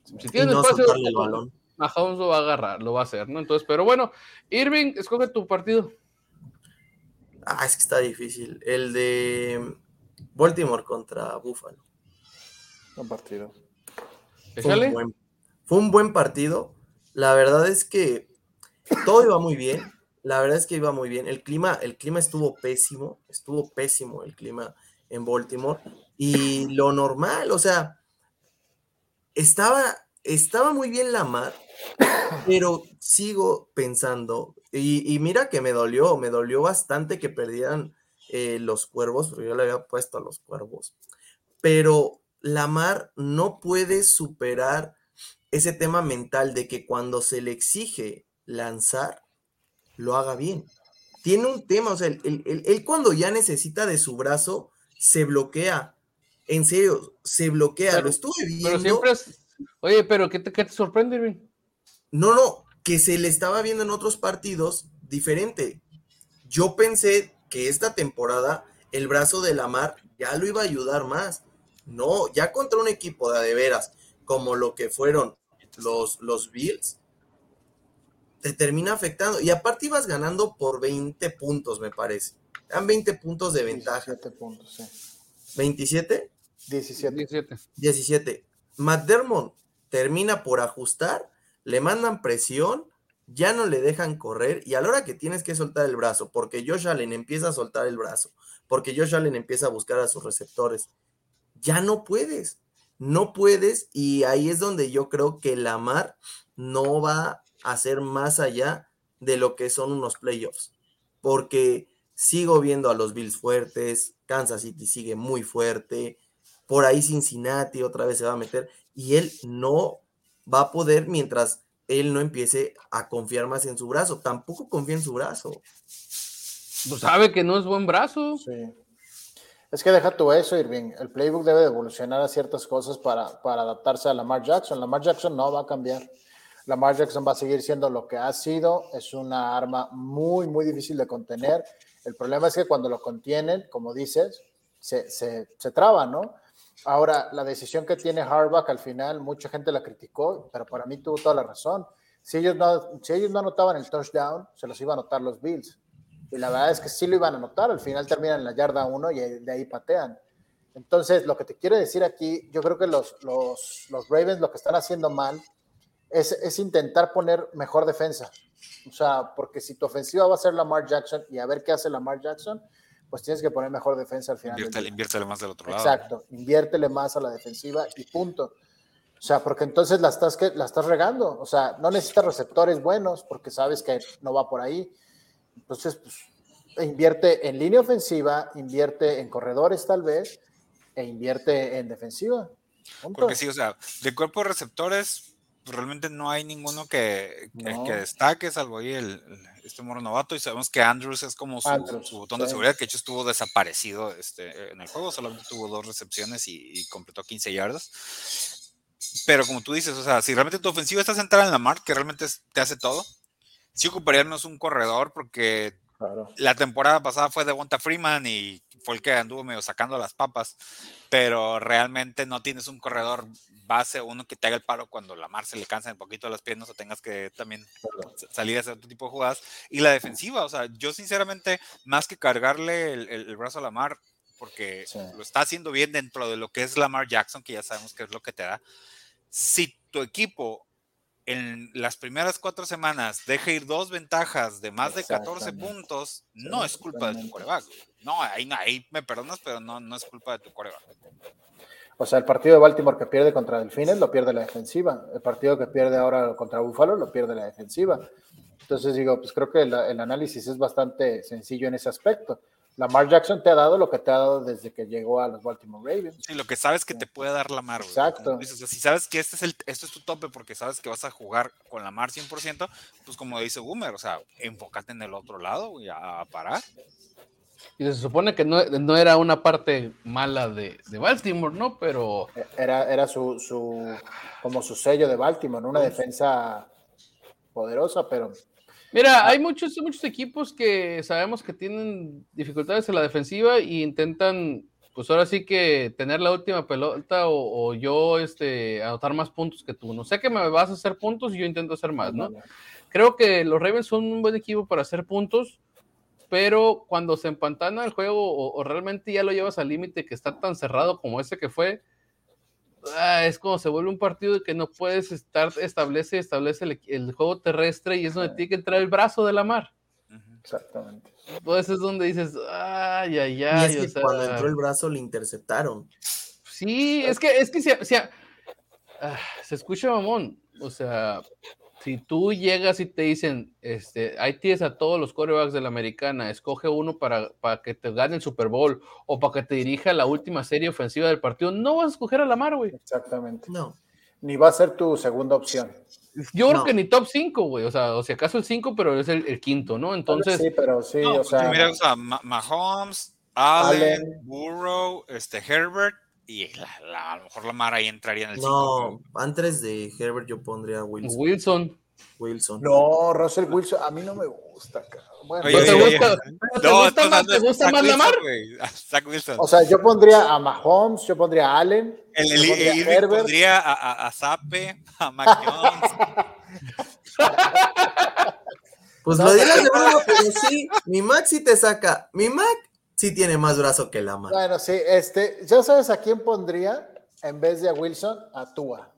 Si tienes
no
espacio,
el balón.
Mahomes lo va a agarrar, lo va a hacer, ¿no? Entonces, pero bueno, Irving, escoge tu partido.
Ah, es que está difícil. El de Baltimore contra Buffalo.
Un partido.
Fue
Échale.
un, buen, fue un buen partido. La verdad es que todo iba muy bien. La verdad es que iba muy bien. El clima, el clima estuvo pésimo. Estuvo pésimo el clima en Baltimore. Y lo normal, o sea, estaba, estaba muy bien la mar, pero sigo pensando, y, y mira que me dolió, me dolió bastante que perdieran eh, los cuervos, porque yo le había puesto a los cuervos, pero Lamar no puede superar ese tema mental de que cuando se le exige lanzar, lo haga bien. Tiene un tema, o sea, él, él- él- él cuando ya necesita de su brazo, se bloquea. En serio, se bloquea.
Pero-
lo estuve
Pero
viendo.
siempre es. Oye, pero ¿qué te, qué te sorprende, Irving?
No, no, que se le estaba viendo en otros partidos diferente. Yo pensé que esta temporada el brazo de Lamar ya lo iba a ayudar más. No, ya contra un equipo de, veras, como lo que fueron los, los Bills, te termina afectando. Y aparte ibas ganando por 20 puntos, me parece. Eran 20 puntos de ventaja.
17 puntos, sí.
¿27?
17.
17.
17. McDermott termina por ajustar, le mandan presión, ya no le dejan correr y a la hora que tienes que soltar el brazo, porque Josh Allen empieza a soltar el brazo, porque Josh Allen empieza a buscar a sus receptores, ya no puedes, no puedes y ahí es donde yo creo que Lamar no va a hacer más allá de lo que son unos playoffs, porque sigo viendo a los Bills fuertes, Kansas City sigue muy fuerte, por ahí Cincinnati otra vez se va a meter y él no va a poder mientras él no empiece a confiar más en su brazo. Tampoco confía en su brazo.
Pues sabe que no es buen brazo.
Sí. Es que deja tú eso, Irving. El playbook debe de evolucionar a ciertas cosas para, para adaptarse a Lamar Jackson. Lamar Jackson no va a cambiar. Lamar Jackson va a seguir siendo lo que ha sido. Es una arma muy, muy difícil de contener. El problema es que cuando lo contienen, como dices, se, se, se traba, ¿no? Ahora, la decisión que tiene Harbaugh al final, mucha gente la criticó, pero para mí tuvo toda la razón. Si ellos no, si ellos no anotaban el touchdown, se los iba a anotar los Bills. Y la verdad es que sí lo iban a anotar. Al final terminan en la yarda 1 y de ahí patean. Entonces, lo que te quiero decir aquí, yo creo que los, los, los Ravens lo que están haciendo mal es, es, intentar poner mejor defensa. O sea, porque si tu ofensiva va a ser Lamar Jackson y a ver qué hace Lamar Jackson, pues tienes que poner mejor defensa al final.
Inviértele, inviértele más del otro lado.
Exacto, inviértele más a la defensiva y punto. O sea, porque entonces la estás, la estás regando. O sea, no necesitas receptores buenos porque sabes que no va por ahí. Entonces, pues, invierte en línea ofensiva, invierte en corredores tal vez, e invierte en defensiva.
Punto. Porque sí, o sea, de cuerpo de receptores, realmente no hay ninguno que, que, no. que destaque, salvo ahí el, el, este moro novato, y sabemos que Andrews es como su, Andrews, su botón sí. de seguridad, que de hecho estuvo desaparecido este, en el juego, solamente tuvo dos recepciones y, y completó 15 yardas. Pero como tú dices, o sea, si realmente tu ofensiva está centrada en la marca, que realmente te hace todo, sí ocuparíamos un corredor porque claro. la temporada pasada fue de Wonta Freeman y fue el que anduvo medio sacando las papas, pero realmente no tienes un corredor base, uno que te haga el paro cuando la mar se le cansa un poquito las piernas o tengas que también salir a hacer otro tipo de jugadas. Y la defensiva, o sea, yo sinceramente, más que cargarle el, el, el brazo a la mar, porque sí. lo está haciendo bien dentro de lo que es Lamar Jackson, que ya sabemos que es lo que te da. Si tu equipo en las primeras cuatro semanas deja ir dos ventajas de más de 14 puntos, no es culpa de tu coreback. No, ahí, ahí me perdonas, pero no, no es culpa de tu coreback.
O sea, el partido de Baltimore que pierde contra Delfines lo pierde la defensiva. El partido que pierde ahora contra Buffalo lo pierde la defensiva. Entonces digo, pues creo que el, el análisis es bastante sencillo en ese aspecto. Lamar Jackson te ha dado lo que te ha dado desde que llegó a los Baltimore Ravens.
Sí, lo que sabes que te puede dar Lamar. güey.
Exacto.
Dices, o sea, si sabes que este es, el, este es tu tope porque sabes que vas a jugar con Lamar 100%, pues como dice Boomer, o sea, enfócate en el otro lado güey, a, a parar.
Y se supone que no, no era una parte mala de, de Baltimore, ¿no? Pero
Era, era su, su, como su sello de Baltimore, ¿no? una defensa poderosa, pero
Mira, hay muchos, muchos equipos que sabemos que tienen dificultades en la defensiva y intentan, pues ahora sí que tener la última pelota o, o yo este, anotar más puntos que tú. No sé que me vas a hacer puntos y yo intento hacer más, ¿no? Creo que los Ravens son un buen equipo para hacer puntos, pero cuando se empantana el juego o, o realmente ya lo llevas al límite que está tan cerrado como ese que fue, ah, es como se vuelve un partido que no puedes estar, establece, establece el, el juego terrestre y es donde tiene que entrar el brazo de la mar.
Exactamente.
Pues es donde dices, ay, ay,
Y
ay.
es
o
que
sea,
cuando entró el brazo le interceptaron.
Sí, es que, es que se, se- ah, se escucha mamón. O sea, si tú llegas y te dicen, este, ahí tienes a todos los corebacks de la americana, escoge uno para, para que te gane el Super Bowl o para que te dirija la última serie ofensiva del partido, no vas a escoger a Lamar, güey.
Exactamente.
No.
Ni va a ser tu segunda opción.
Yo creo que ni top 5, güey. O sea, o si acaso el 5, pero es el, el quinto, ¿no? Entonces,
sí, pero sí,
No,
o
porque
sea,
mira, o sea, Ma- Mahomes, Allen,
Allen.
Burrow, este, Herbert, y la- la- a lo mejor Lamar ahí entraría en el 5.
No, antes de Herbert yo pondría a Wilson.
Wilson.
Wilson.
no, Russell Wilson, a mí no me gusta, cabrón. Bueno,
Oye,
¿No te
oye,
gusta,
oye.
¿no te
No,
gusta
estás
más, te gusta más Lamar?
Wilson.
o sea, yo pondría a Mahomes, yo pondría a Allen,
el,
yo
el,
pondría a
pondría a, a, a Zappe, a Mac Jones. [LAUGHS]
Pues lo dirás de broma, pero sí, mi Mac sí te saca. Mi Mac sí tiene más brazo que la Mac.
Bueno, sí, este, ¿ya sabes a quién pondría en vez de a Wilson? A Tua.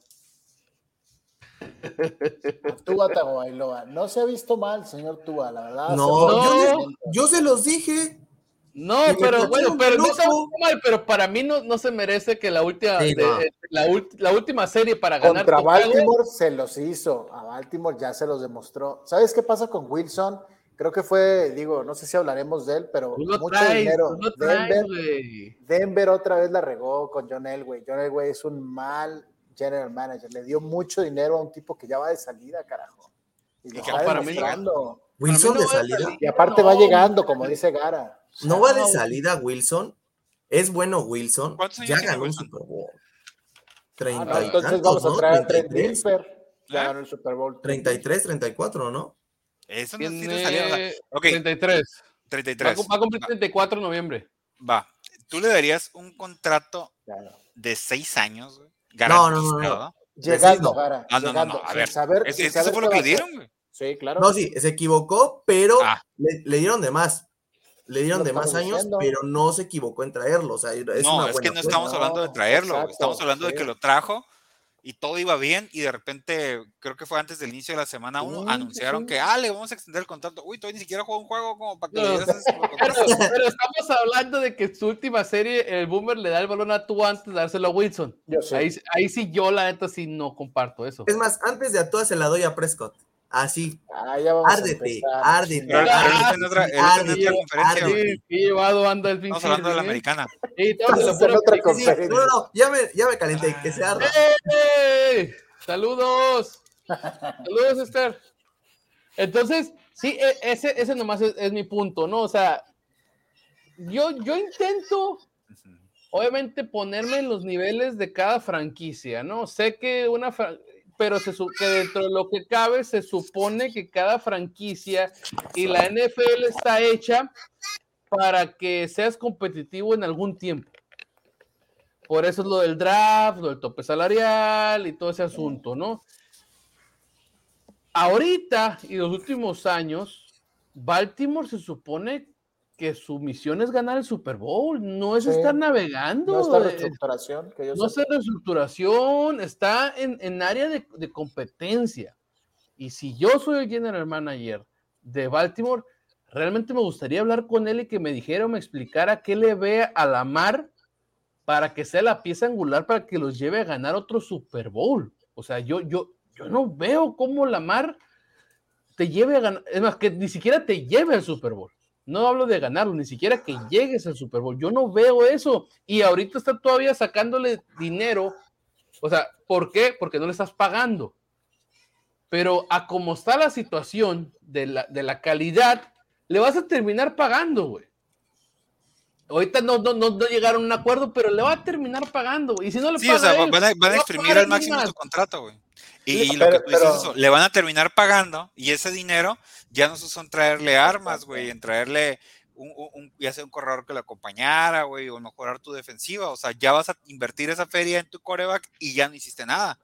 A Tua Tagovailoa. No se ha visto mal, señor Tua, la verdad.
No, yo, les- se los dije.
No, pero bueno, pero no está mal, pero para mí no, no se merece que la última,
Sí,
de-
no.
eh, la, ult- la última serie para ganar
Contra Baltimore se los hizo, a Baltimore ya se los demostró. ¿Sabes qué pasa con Wilson? Creo que fue, digo, no sé si hablaremos de él, pero
lo
mucho
traes,
dinero.
traes,
Denver. Denver otra vez la regó con John Elway. John Elway es un mal general manager. Le dio mucho dinero a un tipo que ya va de salida, carajo. Y lo
Y que
está
para mí no-
demostrando.
Wilson
Para mí
de
no
salida.
Y aparte
No,
va llegando, como dice Gara.
No va de
No.
salida Wilson. Es bueno Wilson.
¿Cuántos años
Ya ganó un? Super Bowl.
Ah,
Treinta
no,
y
entonces
tantos,
vamos a
¿no?
traer a Trent
33,
Dilfer. Ya ganó el Super Bowl.
33, 34, ¿no?
Eso no
Tiene
salía, o sea, ok,
33. Va, a
33.
cum- va a cumplir 34 en noviembre.
Va. ¿Tú le darías un contrato
Claro.
de 6 años, güey?
No, no, no, no.
Garantizado?
Llegando,
no.
Gara.
Ah, no, no,
llegando,
no. A ver.
saber-
Es-
saber
eso fue lo que
va hacer.
dieron, güey.
Sí, claro.
No, sí, se equivocó, pero
Ah.
le, le dieron de más. Le dieron de más años,
diciendo.
pero no se equivocó en traerlo. O sea, es
no,
una
es
buena
que no estamos hablando de traerlo,
exacto,
estamos hablando de
sí.
que lo trajo y todo iba bien y de repente, creo que fue antes del inicio de la semana 1,
Sí, sí,
anunciaron que, ah, le vamos a extender el contrato. Uy, todavía ni siquiera jugó un juego como para que
No,
le [LAUGHS]
Pero, pero estamos hablando de que su última serie, el Boomer le da el balón a tú antes de dárselo a Wilson.
Yo sé.
Ahí, ahí sí yo, la neta, sí no comparto eso.
Es más, antes de a se la doy a Prescott. Así.
Ah, ya vamos a
Árdete,
empezar.
árdete.
Él está en otra, está en
Arde,
otra conferencia.
Sí, qué llevado anda el pinche.
Estamos hablando de la americana.
Sí, estamos en
otra
americana.
Sí,
conferencia.
no, no, no, ya me, ya me calenté, que se arda.
¡Ey! ¡Saludos! ¡Saludos, Esther! Entonces, sí, e- ese, ese nomás es, es mi punto, ¿no? O sea, yo, yo intento, obviamente, ponerme en los niveles de cada franquicia, ¿no? Sé que una, pero se, que dentro de lo que cabe, se supone que cada franquicia y la NFL está hecha para que seas competitivo en algún tiempo. Por eso es lo del draft, lo del tope salarial y todo ese asunto, ¿no? Ahorita y los últimos años, Baltimore se supone que su misión es ganar el Super Bowl, no es
Sí.
estar navegando.
No está
eh,
reestructuración, que yo
no
sé.
está en reestructuración, está en, en área de, de competencia. Y si yo soy el general manager de Baltimore, realmente me gustaría hablar con él y que me dijera o me explicara qué le ve a la mar para que sea la pieza angular para que los lleve a ganar otro Super Bowl. O sea, yo, yo, yo no veo cómo la mar te lleve a ganar, es más, que ni siquiera te lleve al Super Bowl. No hablo de ganarlo, ni siquiera que llegues al Super Bowl. Yo no veo eso. Y ahorita está todavía sacándole dinero. O sea, ¿por qué? Porque no le estás pagando. Pero a como está la situación de la, de la calidad, le vas a terminar pagando, güey. Ahorita no, no, no, no llegaron a un acuerdo, pero le va a terminar pagando, güey. Y si no le
Sí, o
paga
sea,
él,
van a, van exprimir al máximo tu contrato, güey. Y,
Sí,
y lo que tú dices
pero-
eso, le van a terminar pagando y ese dinero ya no se usa en traerle armas, güey, en traerle un, un- un- ya sea un corredor que lo acompañara, güey, o mejorar tu defensiva. O sea, ya vas a invertir esa feria en tu coreback y ya no hiciste nada.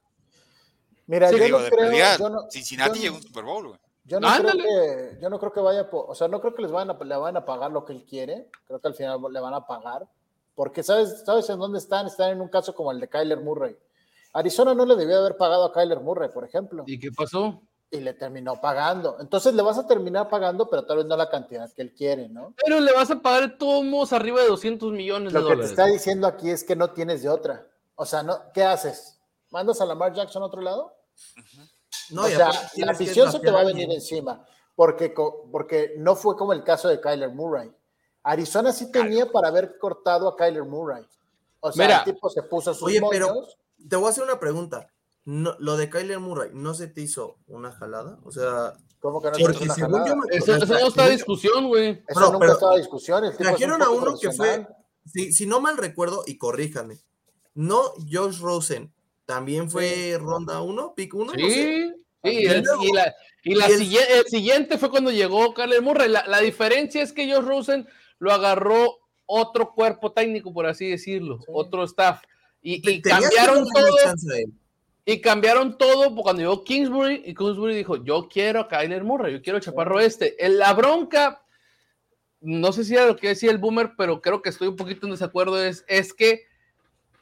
Mira,
Sí,
yo
Digo,
no
de
creo, yo no,
Cincinnati
yo
llegó a
no-
un Super Bowl, güey.
Yo no, creo que, yo no creo que vaya, o sea, no creo que les vayan a, le van a pagar lo que él quiere. Creo que al final le van a pagar. Porque ¿sabes, ¿sabes en dónde están? Están en un caso como el de Kyler Murray. Arizona no le debió haber pagado a Kyler Murray, por ejemplo,
¿Y qué pasó?
y le terminó pagando. Entonces le vas a terminar pagando, pero tal vez no la cantidad que él quiere, ¿no?
Pero le vas a pagar de todos modos arriba de 200 millones de
Lo que te
dólares.
está diciendo aquí es que no tienes de otra. O sea, no, ¿qué haces? ¿Mandas a Lamar Jackson a otro lado?
No,
o sea, la afición se te va a venir encima, porque, porque no fue como el caso de Kyler Murray. Arizona sí tenía para haber cortado a Kyler Murray. O sea,
Mira.
el tipo se puso sus
Oye, pero-. Te voy a hacer una pregunta. No, lo de Kyler Murray, ¿no se te hizo una jalada? O sea,
¿Cómo que no
porque
es una
según
jalada?
yo me-
Eso, no está discusión, güey.
Eso
No,
nunca
pero-
estaba discusión. El tipo es un
Trajeron a uno que fue, si, si no mal recuerdo, y corríjame, ¿no Josh Rosen también fue ronda 1, pick 1?
Sí,
No sé.
sí,
Y
el- y la, y la
y el-
siguiente, el siguiente fue cuando llegó Kyler Murray. La, la diferencia es que Josh Rosen lo agarró otro cuerpo técnico, por así decirlo,
Sí.
otro staff. Y, cambiaron todo, y cambiaron todo cuando llegó Kingsbury, y Kingsbury dijo, yo quiero a Kyler Murray, yo quiero a Chaparro este. En la bronca, no sé si era lo que decía el Boomer, pero creo que estoy un poquito en desacuerdo, es, es que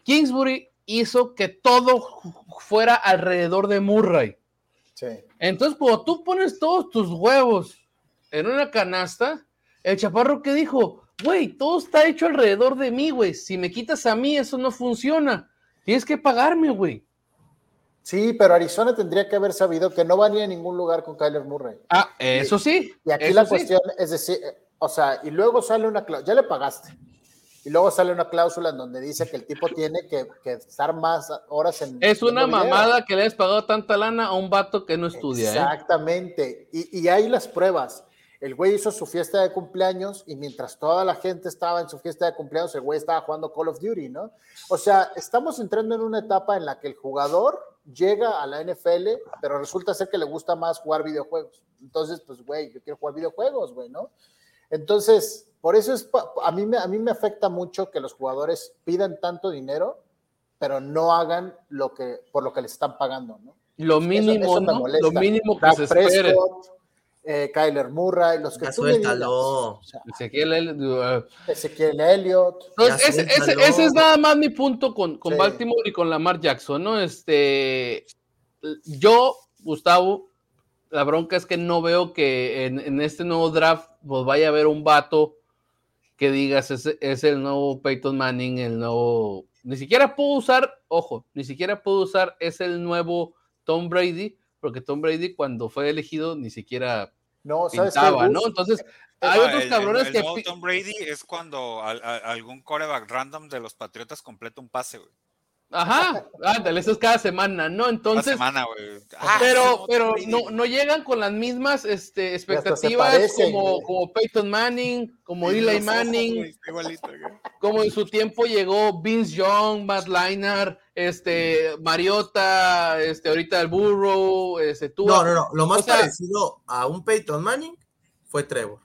Kingsbury hizo que todo fuera alrededor de Murray.
Sí.
Entonces, cuando tú pones todos tus huevos en una canasta, el chaparro que dijo, güey, todo está hecho alrededor de mí, güey. Si me quitas a mí, eso no funciona. Tienes que pagarme, güey.
Sí, pero Arizona tendría que haber sabido que no va ni a ningún lugar con Kyler Murray.
Ah, eso sí.
Y aquí la
sí.
cuestión es decir, eh, o sea, y luego sale una cláusula, ya le pagaste, y luego sale una cláusula en donde dice que el tipo tiene que, que estar más horas en...
Es una mamada que le has pagado tanta lana a un vato que no estudia, ¿eh?
Exactamente, y, y hay las pruebas. El güey hizo su fiesta de cumpleaños y mientras toda la gente estaba en su fiesta de cumpleaños, el güey estaba jugando Call of Duty, ¿no? O sea, estamos entrando en una etapa en la que el jugador llega a la NFL, pero resulta ser que le gusta más jugar videojuegos. Entonces, pues, güey, yo quiero jugar videojuegos, güey, ¿no? Entonces, por eso es, a mí, me, a mí me afecta mucho que los jugadores pidan tanto dinero, pero no hagan lo que, por lo que les están pagando, ¿no?
Lo mínimo. Lo mínimo que
Dak
se espere.
Prescott, eh, Kyler Murray, los que
Ya
tú me digas.
suéltalo.
O sea,
Ezequiel,
Ezequiel Elliott.
Entonces,
Ya
ese, ese-
suéltalo.
ese es nada más mi punto con, con
Sí.
Baltimore y con Lamar Jackson, ¿no? Este, yo, Gustavo, la bronca es que no veo que en, en este nuevo draft pues vaya a haber un vato que digas es, es el nuevo Peyton Manning, el nuevo, ni siquiera puedo usar, ojo, ni siquiera puedo usar es el nuevo Tom Brady, porque Tom Brady cuando fue elegido ni siquiera
No, ¿sabes qué,
pintaba? ¿no? Entonces, hay
Ah,
otros
el-
cabrones
el, el
que...
Tom Brady es cuando a- algún coreback random de los Patriotas completa un pase, güey.
Ajá, ándale, eso es cada semana, ¿no? Entonces,
semana, güey. Ah,
pero, pero no, no llegan con las mismas este, expectativas
parecen,
como,
güey.
como Peyton Manning, como Eli
ojos,
Manning,
igualito,
como en su tiempo llegó Vince Young, Matt Leinart, este, Mariota, este, ahorita el Burrow, este, tú.
No, no, no. Lo más
O sea-
parecido a un Peyton Manning fue Trevor.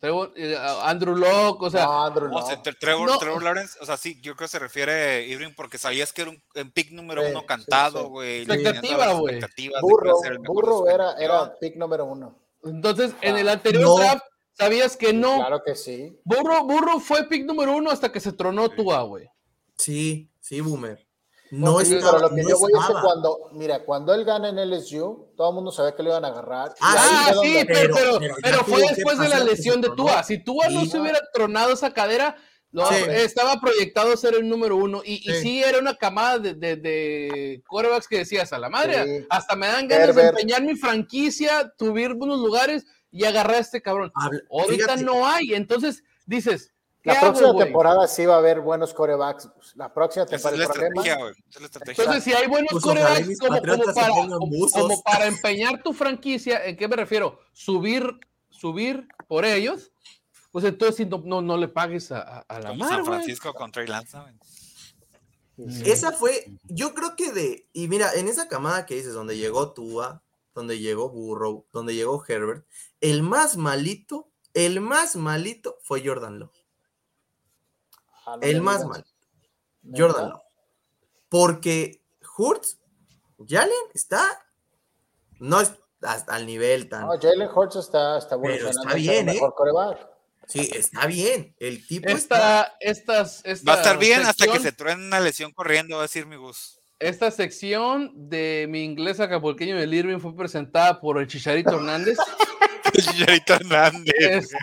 Trevor, eh, Andrew Locke, o sea,
no, Andrew,
No,
no.
o sea, Tre- Trevor,
No.
Trevor Lawrence, o sea, sí, yo creo que se refiere Irving porque sabías que era un, un pick número
Sí,
uno
sí,
cantado,
sí.
güey.
Expectativa,
teniendo las
güey.
Burro,
a
Burro era, pick número uno.
entonces en el
Ah,
anterior
no.
draft sabías que no.
Claro que sí.
Burro, Burro fue pick número uno hasta que se tronó Tua, güey.
Sí, sí, Boomer. No
Pues Sí,
estaba.
pero lo que
no
yo voy es que cuando, mira, cuando él gana en LSU, todo el mundo sabía que lo iban a agarrar.
Ah,
sí,
donde-
pero,
pero-
pero,
pero ya
pero fue después de la lesión de. Tua. Si Tua no se hubiera tronado esa cadera, no,
Sí.
estaba proyectado ser el número uno. Y sí, y
Sí.
era una camada de, de, de quarterbacks que decías a la madre.
Sí.
Hasta me dan ganas
Herbert.
de empeñar mi franquicia, subir unos lugares y agarré a este cabrón.
Habla-
Ahorita
fíjate,
no hay, entonces dices, ¿qué
La próxima temporada sí va a haber buenos corebacks. La próxima
Esa es
temporada
la estrategia, güey. Es la.
Entonces, si hay buenos
Pues
corebacks como, para, como, para empeñar tu franquicia, ¿en qué me refiero? Subir, subir por ellos, pues entonces si no, no, no le pagues a, a- a la
Como
mar,
San. Francisco con Trey.
Esa fue, yo creo que de, y mira, en esa camada que dices, donde llegó Tua, donde llegó Burrow, donde llegó Herbert, el más malito, el más malito fue Jordan Love. El más mal. Jordan Love. Porque Hurts, Jalen está, no es hasta al nivel tan,
No, Jalen Hurts está, está
Pero
evolucionando
está bien,
el
¿eh?
mejor
sí, está bien, el tipo está,
Esta, estas, esta
Va a estar bien hasta que se truene una lesión corriendo, va a decir mi Gus.
Esta sección de mi inglés acapulqueño del Irving fue presentada por el Chicharito Hernández. [LAUGHS]
Chicharito Hernández.
Este,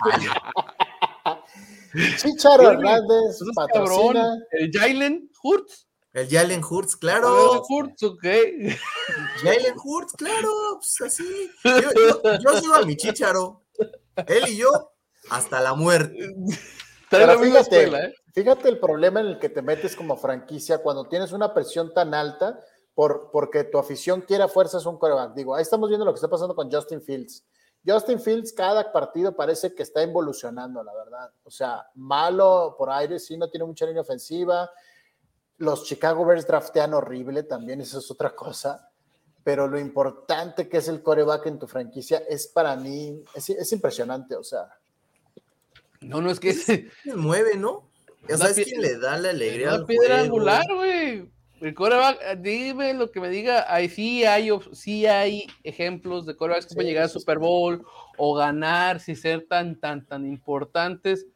Chicharo Hernández
entonces,
patrocina.
cabrón, el Jalen Hurts.
el Jalen Hurts,
Jalen
claro,
Hurts, ok. [LAUGHS]
Jalen Hurts, claro, pues así, yo, yo, yo sigo a mi chicharo, él y yo, hasta la muerte.
Pero
misma
fíjate,
escuela, ¿eh?
fíjate el problema en el que te metes como franquicia cuando tienes una presión tan alta por, porque tu afición quiere a fuerzas un coreback. Digo, ahí estamos viendo lo que está pasando con Justin Fields. Justin Fields cada partido parece que está involucionando, la verdad. O sea, malo por aire, sí, no tiene mucha línea ofensiva. Los Chicago Bears draftean horrible también, eso es otra cosa. Pero lo importante que es el coreback en tu franquicia es para mí, es, es impresionante, o sea.
No, no es que
Se mueve, ¿no? O sea, es quien le da la alegría
una
al
piedra
juego.
angular, güey. El coreback, eh, dime lo que me diga. Ahí sí hay, sí hay ejemplos de corebacks que
Sí,
pueden llegar al. Super Bowl o ganar sin ser tan, tan, tan importantes.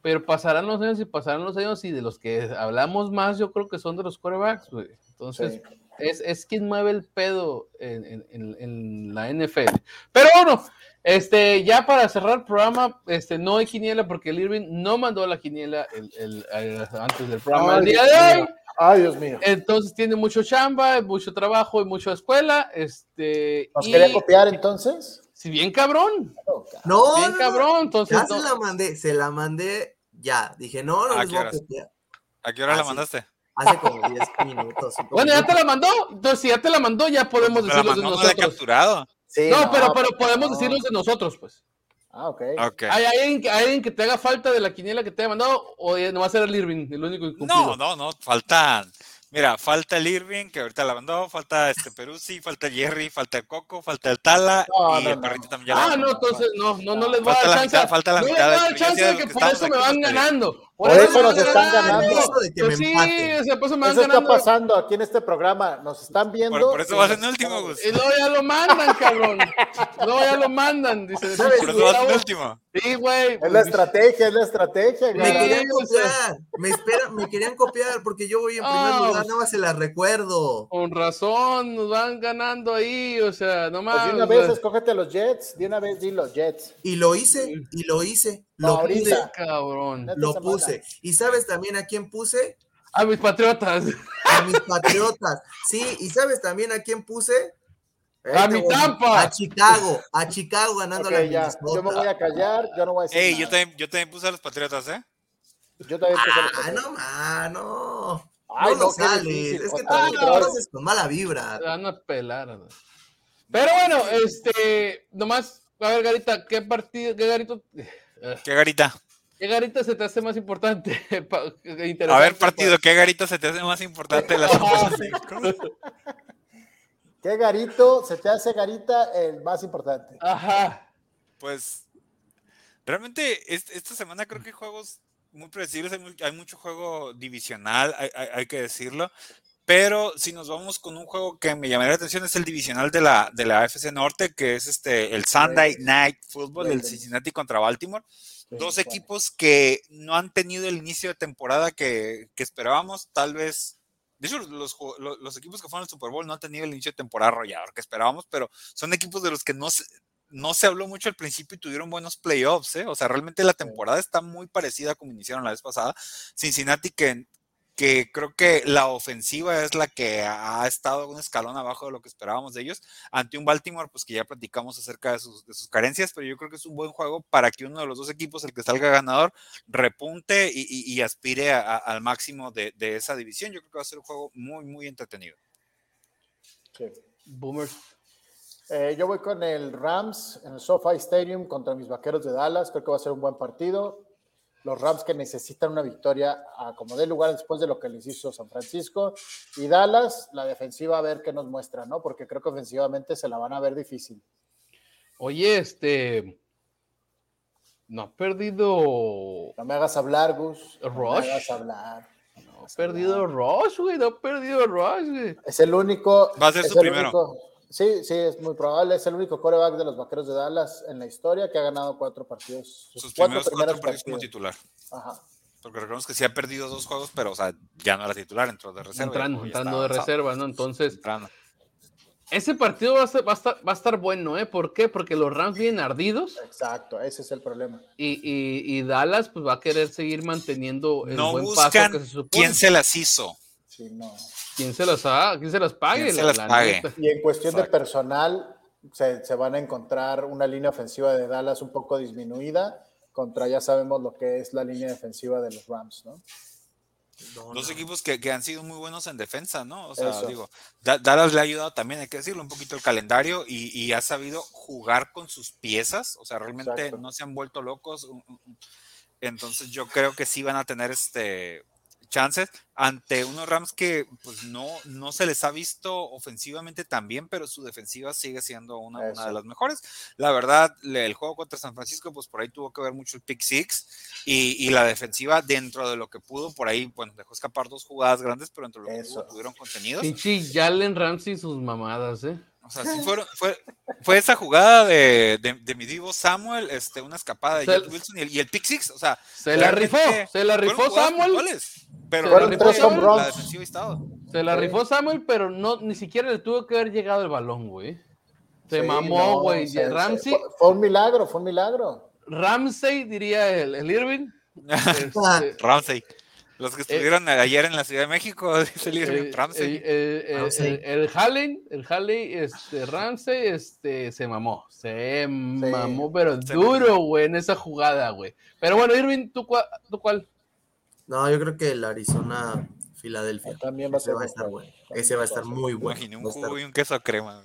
Pero pasarán los años y pasarán los años y de los que hablamos más, yo creo que son de los corebacks, güey. Entonces,
Sí.
es, es quien mueve el pedo en, en- en- en la NFL. Pero bueno, este, ya para cerrar el programa, este, no hay quiniela porque el Irving no mandó la quiniela el- el- el- antes del programa
Ay,
el día de hoy.
Ay, Dios mío.
Entonces tiene mucho chamba, mucho trabajo y mucha escuela. Este,
¿Nos
y
quería copiar entonces?
si bien cabrón,
No,
bien
no,
cabrón, entonces
ya
no-
se la mandé, se la mandé ya. Dije, no, no
¿A
les
qué
voy a copiar.
¿A qué hora la
sí.
mandaste?
Hace como 10 minutos.
Bueno, ya te la mandó, entonces si ya te la mandó, ya podemos decirlo de nosotros.
capturado.
Sí,
No, pero, pero podemos
no.
decirlos de nosotros, pues.
Ah, ok.
Ok.
¿Hay alguien, que- hay alguien que te haga falta de la quiniela que te haya mandado o no va a ser el Irving, el único incumplido?
No, no, no, faltan. Mira, falta el Irving, que ahorita la mandó, falta este Peruzzi, falta Jerry, falta el Coco, falta el Tala
No,
y
no,
el
no.
perrito también ya
Ah, no, entonces no, no, no les voy a
Falta
dar
la
chance.
mitad, falta la
no les voy a dar chance de que
que
por eso me van ganando.
Por eso
me
nos están ganando.
Eso de que me
Pues sí,
empaten.
o sea, por eso me van
Eso está
ganando.
pasando aquí en este programa. Nos están viendo.
Por, por eso vas en último, Gus.
Y luego ya lo mandan, cabrón. Luego ya lo mandan, dice.
¿Sabes?
Por eso vas en último.
Sí, güey.
Es la
pues,
estrategia, es la estrategia.
Me
güey.
Sí,
querían copiar, me esperan, me querían copiar porque yo voy en primer
Ah,
lugar,
pues.
nada más se las recuerdo.
Con razón, nos van ganando ahí, o sea, no
Pues
más.
de una vez, escógete a los Jets. De una vez, di los Jets.
Y lo hice, y lo hice, lo
ahorita.
puse,
cabrón.
Lo puse. ¿Y sabes también a quién puse?
A mis patriotas.
A mis patriotas. Sí, ¿y sabes también a quién puse?
A
te
mi
voy.
Tampa.
A Chicago, a Chicago ganando
Ok,
la.
Yo me voy a callar. Yo no voy a decir.
Ey, yo también, yo también puse a los Patriotas, ¿eh?
Yo también puse los
Ah,
Patriotas.
no, ma, no.
Ay,
no, lo
no,
sales.
difícil.
Es que
vez.
lo haces con mala vibra.
Se van a pelar. ¿no? Pero bueno, este, nomás, a ver, Garita, ¿qué partido, qué garito,
¿Qué garita?
qué garita se te hace más importante? [LAUGHS]
A ver, partido,
para-
¿qué garita se te hace más importante de la Super Bowl? [LAUGHS]
¿Qué garito se te hace garita el más importante?
Ajá.
Pues realmente es- esta semana creo que hay juegos muy predecibles, hay, mu- hay mucho juego divisional, hay, hay- hay que decirlo, pero si nos vamos con un juego que me llamaría la atención es el divisional de la, de la AFC Norte, que es este el Sunday
Ravens.
Night Football, el. Cincinnati contra Baltimore. Dos equipos que no han tenido el inicio de temporada que, que esperábamos, tal vez. De hecho, los, los equipos que fueron al Super Bowl no han tenido el inicio de temporada arrollador que esperábamos, pero son equipos de los que no se, no se habló mucho al principio y tuvieron buenos playoffs, ¿eh? O sea, realmente la temporada está muy parecida a como iniciaron la vez pasada. Cincinnati que que creo que la ofensiva es la que ha estado un escalón abajo de lo que esperábamos de ellos, ante un Baltimore, pues que ya platicamos acerca de sus, de sus carencias, pero yo creo que es un buen juego para que uno de los dos equipos, el que salga ganador, repunte y, aspire al máximo de, de esa división. Yo creo que va a ser un juego muy, muy entretenido.
Sí.
Boomers.
Eh, yo voy con el Rams en el SoFi Stadium contra mis vaqueros de Dallas. Creo que va a ser un buen partido. Los Rams que necesitan una victoria a como dé lugar después de lo que les hizo San Francisco. Y Dallas, la defensiva, a ver qué nos muestra, ¿no? Porque creo que ofensivamente se la van a ver difícil.
Oye, este. No ha perdido.
No me hagas hablar, Gus. No
Rush.
me hagas hablar.
No ha perdido Rush, güey. No ha perdido Rush, güey.
Es el único.
Va a ser su primero.
único- sí, sí, es muy probable. Es el único coreback de los vaqueros de Dallas en la historia que ha ganado cuatro partidos.
Sus primeros cuatro partidos como titular.
Ajá.
Porque recordemos que sí ha perdido dos juegos, pero o sea, ya no era titular, entró de reserva.
Entrando,
ya
entrando de reserva, ¿no? Entonces,
Entrando.
ese partido va a, ser- va a estar, va a estar bueno, ¿eh? ¿Por qué? Porque los Rams vienen ardidos
Exacto, ese es el problema.
y, y- y Dallas pues va a querer seguir manteniendo el
No
buen paso
buscan
que se supone.
quién se las hizo.
Sí, no.
¿Quién se las, ha- quién se las pague?
¿Quién se pague?
Y en cuestión de personal, se, se van a encontrar una línea ofensiva de Dallas un poco disminuida contra ya sabemos lo que es la línea defensiva de los Rams, ¿no?
No,
Dos
no.
equipos que, que han sido muy buenos en defensa, ¿no? O sea,
Eso.
digo, Da- Dallas le ha ayudado también, hay que decirlo, un poquito el calendario y, y ha sabido jugar con sus piezas, o sea, realmente
Exacto.
no se han vuelto locos. Entonces yo creo que sí van a tener este chances ante unos Rams que pues no, no se les ha visto ofensivamente tan bien, pero su defensiva sigue siendo una, de las mejores. La verdad, el juego contra San Francisco, pues por ahí tuvo que ver mucho el pick six y, y la defensiva dentro de lo que pudo, por ahí, bueno, dejó escapar dos jugadas grandes, pero entre lo que pudo, tuvieron contenidos.
Pinche Jalen Ramsey y sus mamadas, ¿eh?
O sea, sí fueron, fue, fue esa jugada de, de, de mi divo Samuel, este, una escapada de
Se-
Jeff Wilson y el, y el pick six, o sea,
Se la rifó, se la rifó Samuel.
puntuales, pero
Se
la
la
rifó
defensiva-
Samuel.
la defensiva ha estado.
Se la rifó Samuel, pero no, ni siquiera le tuvo que haber llegado el balón, güey. Se
Sí,
mamó,
no,
güey.
se-
Ramsey,
Fue, fue un milagro, fue un milagro.
Ramsey, diría el, el Irving. [LAUGHS] Este,
Ramsey. Los que estuvieron ayer en la Ciudad de México, [LAUGHS] dice el Irving
eh,
Ramsey.
eh, eh, eh,
Ramsey.
el, Hallen, el Haley, este, Ramsey, este, se mamó. Se mamó, pero
Se
duro, güey, en esa jugada, güey. Pero bueno, Irving, ¿tú, cua- tú cuál?
No, yo creo que el Arizona Filadelfia.
También va a ser
va a estar bueno. Ese va a estar muy bueno.
Imaginé un
Va estar-
y un queso [LAUGHS] [LAUGHS] a crema.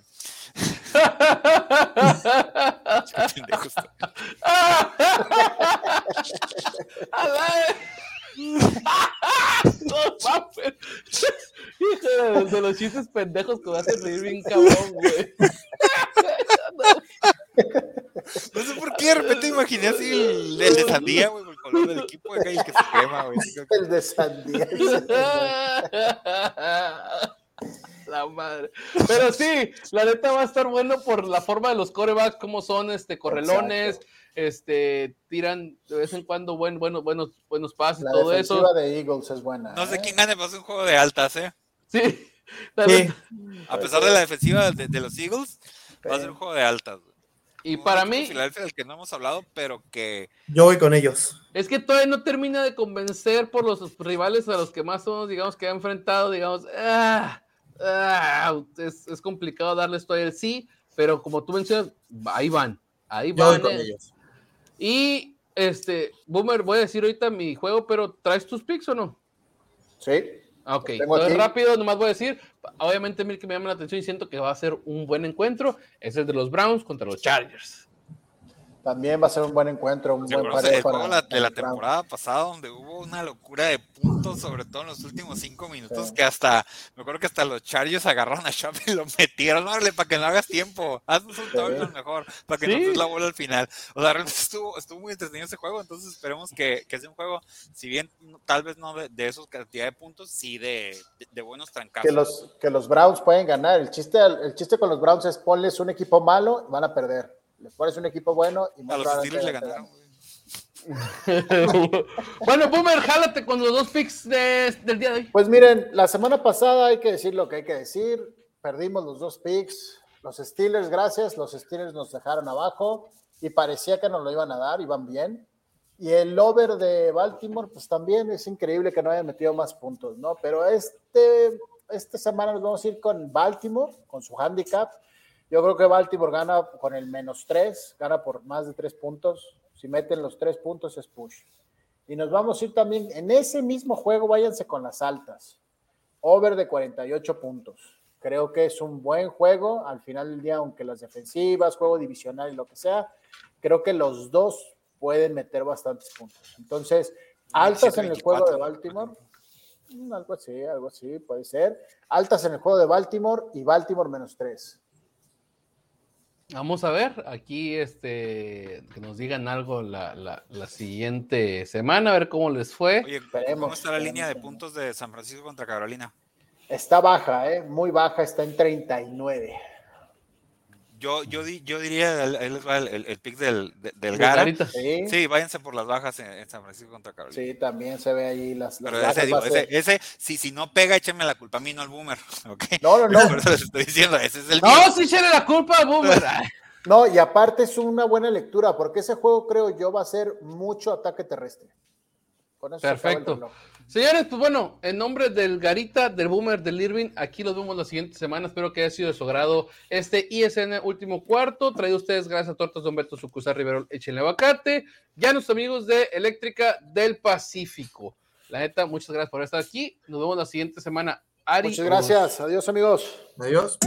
Hijo de, de los chistes pendejos que me hacen reír bien cabrón, güey.
No sé por qué de repente imaginé así el, el de sandía, güey, el color del equipo y el queso crema, güey.
El de Sandía. [LAUGHS]
La madre. Pero sí, la neta va a estar bueno por la forma de los corebacks, cómo son este correlones, este tiran de vez en cuando buen, bueno, buenos, buenos pases,
La
todo
defensiva
eso.
de Eagles es buena.
No sé
¿eh?
quién gane, va a ser un juego de altas, ¿eh?
Sí.
Sí.
A pesar de la defensiva de, de los Eagles, va a ser un juego de altas. güey.
Y
Un
para mí,
Filadelfia del que no hemos hablado, pero que
Yo voy con ellos.
Es que todavía no termina de convencer por los rivales a los que más somos, digamos, que ha enfrentado, digamos, ah, ah, es, es complicado darles todavía el sí, pero como tú mencionas, ahí van, ahí
Yo voy
van.
con
eh.
ellos.
Y, este, Boomer, voy a decir ahorita mi juego, pero ¿traes tus picks o no?
Sí.
Ah, Ok, entonces rápido, nomás voy a decir, obviamente el que me llama la atención y siento que va a ser un buen encuentro, es el de los Browns contra los Chargers.
También va a ser un buen encuentro, un
¿Se
buen pareo para,
la- de
para
la temporada pasada donde hubo una locura de puntos, sobre todo en los últimos cinco minutos,
Sí.
que hasta, me acuerdo que hasta los Chargers agarraron a Schaub y lo metieron, órale, para que no hagas tiempo, haznos un
Sí.
touchdown mejor, para que
Sí.
no des la bola al final. O sea, realmente estuvo, estuvo muy entretenido ese juego, entonces esperemos que, que sea un juego, si bien tal vez no de, de esos cantidad de puntos, sí de, de, de buenos trancazos.
Que los, que los Browns pueden ganar. El chiste, el chiste con los Browns es ponles un equipo malo, van a perder. Les pones un equipo bueno y
a los Steelers le ganaron. [LAUGHS]
bueno, Boomer, jálate con los dos picks de- del día de hoy.
Pues miren, la semana pasada hay que decir lo que hay que decir. Perdimos los dos picks. Los Steelers, gracias. Los Steelers nos dejaron abajo y parecía que nos lo iban a dar, iban bien. Y el over de Baltimore, pues también es increíble que no haya metido más puntos, ¿no? Pero este, esta semana nos vamos a ir con Baltimore, con su handicap. Yo creo que Baltimore gana con el menos tres, gana por más de tres puntos. Si meten los tres puntos es push. Y nos vamos a ir también en ese mismo juego, váyanse con las altas. Over de 48 puntos. Creo que es un buen juego. Al final del día, aunque las defensivas, juego divisional y lo que sea, creo que los dos pueden meter bastantes puntos. Entonces, altas en el juego de Baltimore. Mm, Algo así, algo así, puede ser. Altas en el juego de Baltimore y Baltimore menos tres.
Vamos a ver, aquí este, que nos digan algo la, la, la siguiente semana, a ver cómo les fue.
Oye,
Esperemos,
¿cómo está la
esperemos
línea de puntos de San Francisco contra Carolina?
Está baja, ¿eh? muy baja, está en 39.
Yo, yo, di- yo diría el, el, el- el pick del, de- del
De
Gara.
Garita.
Sí, sí.
Sí, váyanse por las bajas en, en San Francisco contra Carolina.
también se ve ahí las, las
Pero
bajas,
ese, digo, si, si no pega, échenme la culpa a mí, no al boomer. [LAUGHS] ¿ok?
No, no, no. [LAUGHS]
Por eso les estoy diciendo, ese es el
No,
mío.
sí, echenle la culpa a Boomer. [LAUGHS]
No, y aparte es una buena lectura, porque ese juego creo yo va a ser mucho ataque terrestre. Con eso se acaba el
Perfecto.
reloj.
Señores, pues bueno, en nombre del Garita, del Boomer, del Irving, aquí los vemos la siguiente semana. Espero que haya sido de su agrado este ISN último cuarto. Traído a ustedes gracias a Tortas Don Beto Sucursal Rivero, échenle aguacate. Ya nuestros amigos de Eléctrica del Pacífico. La neta, muchas gracias por estar aquí. Nos vemos la siguiente semana. Ari,
Muchas gracias. Adiós, amigos.
Adiós.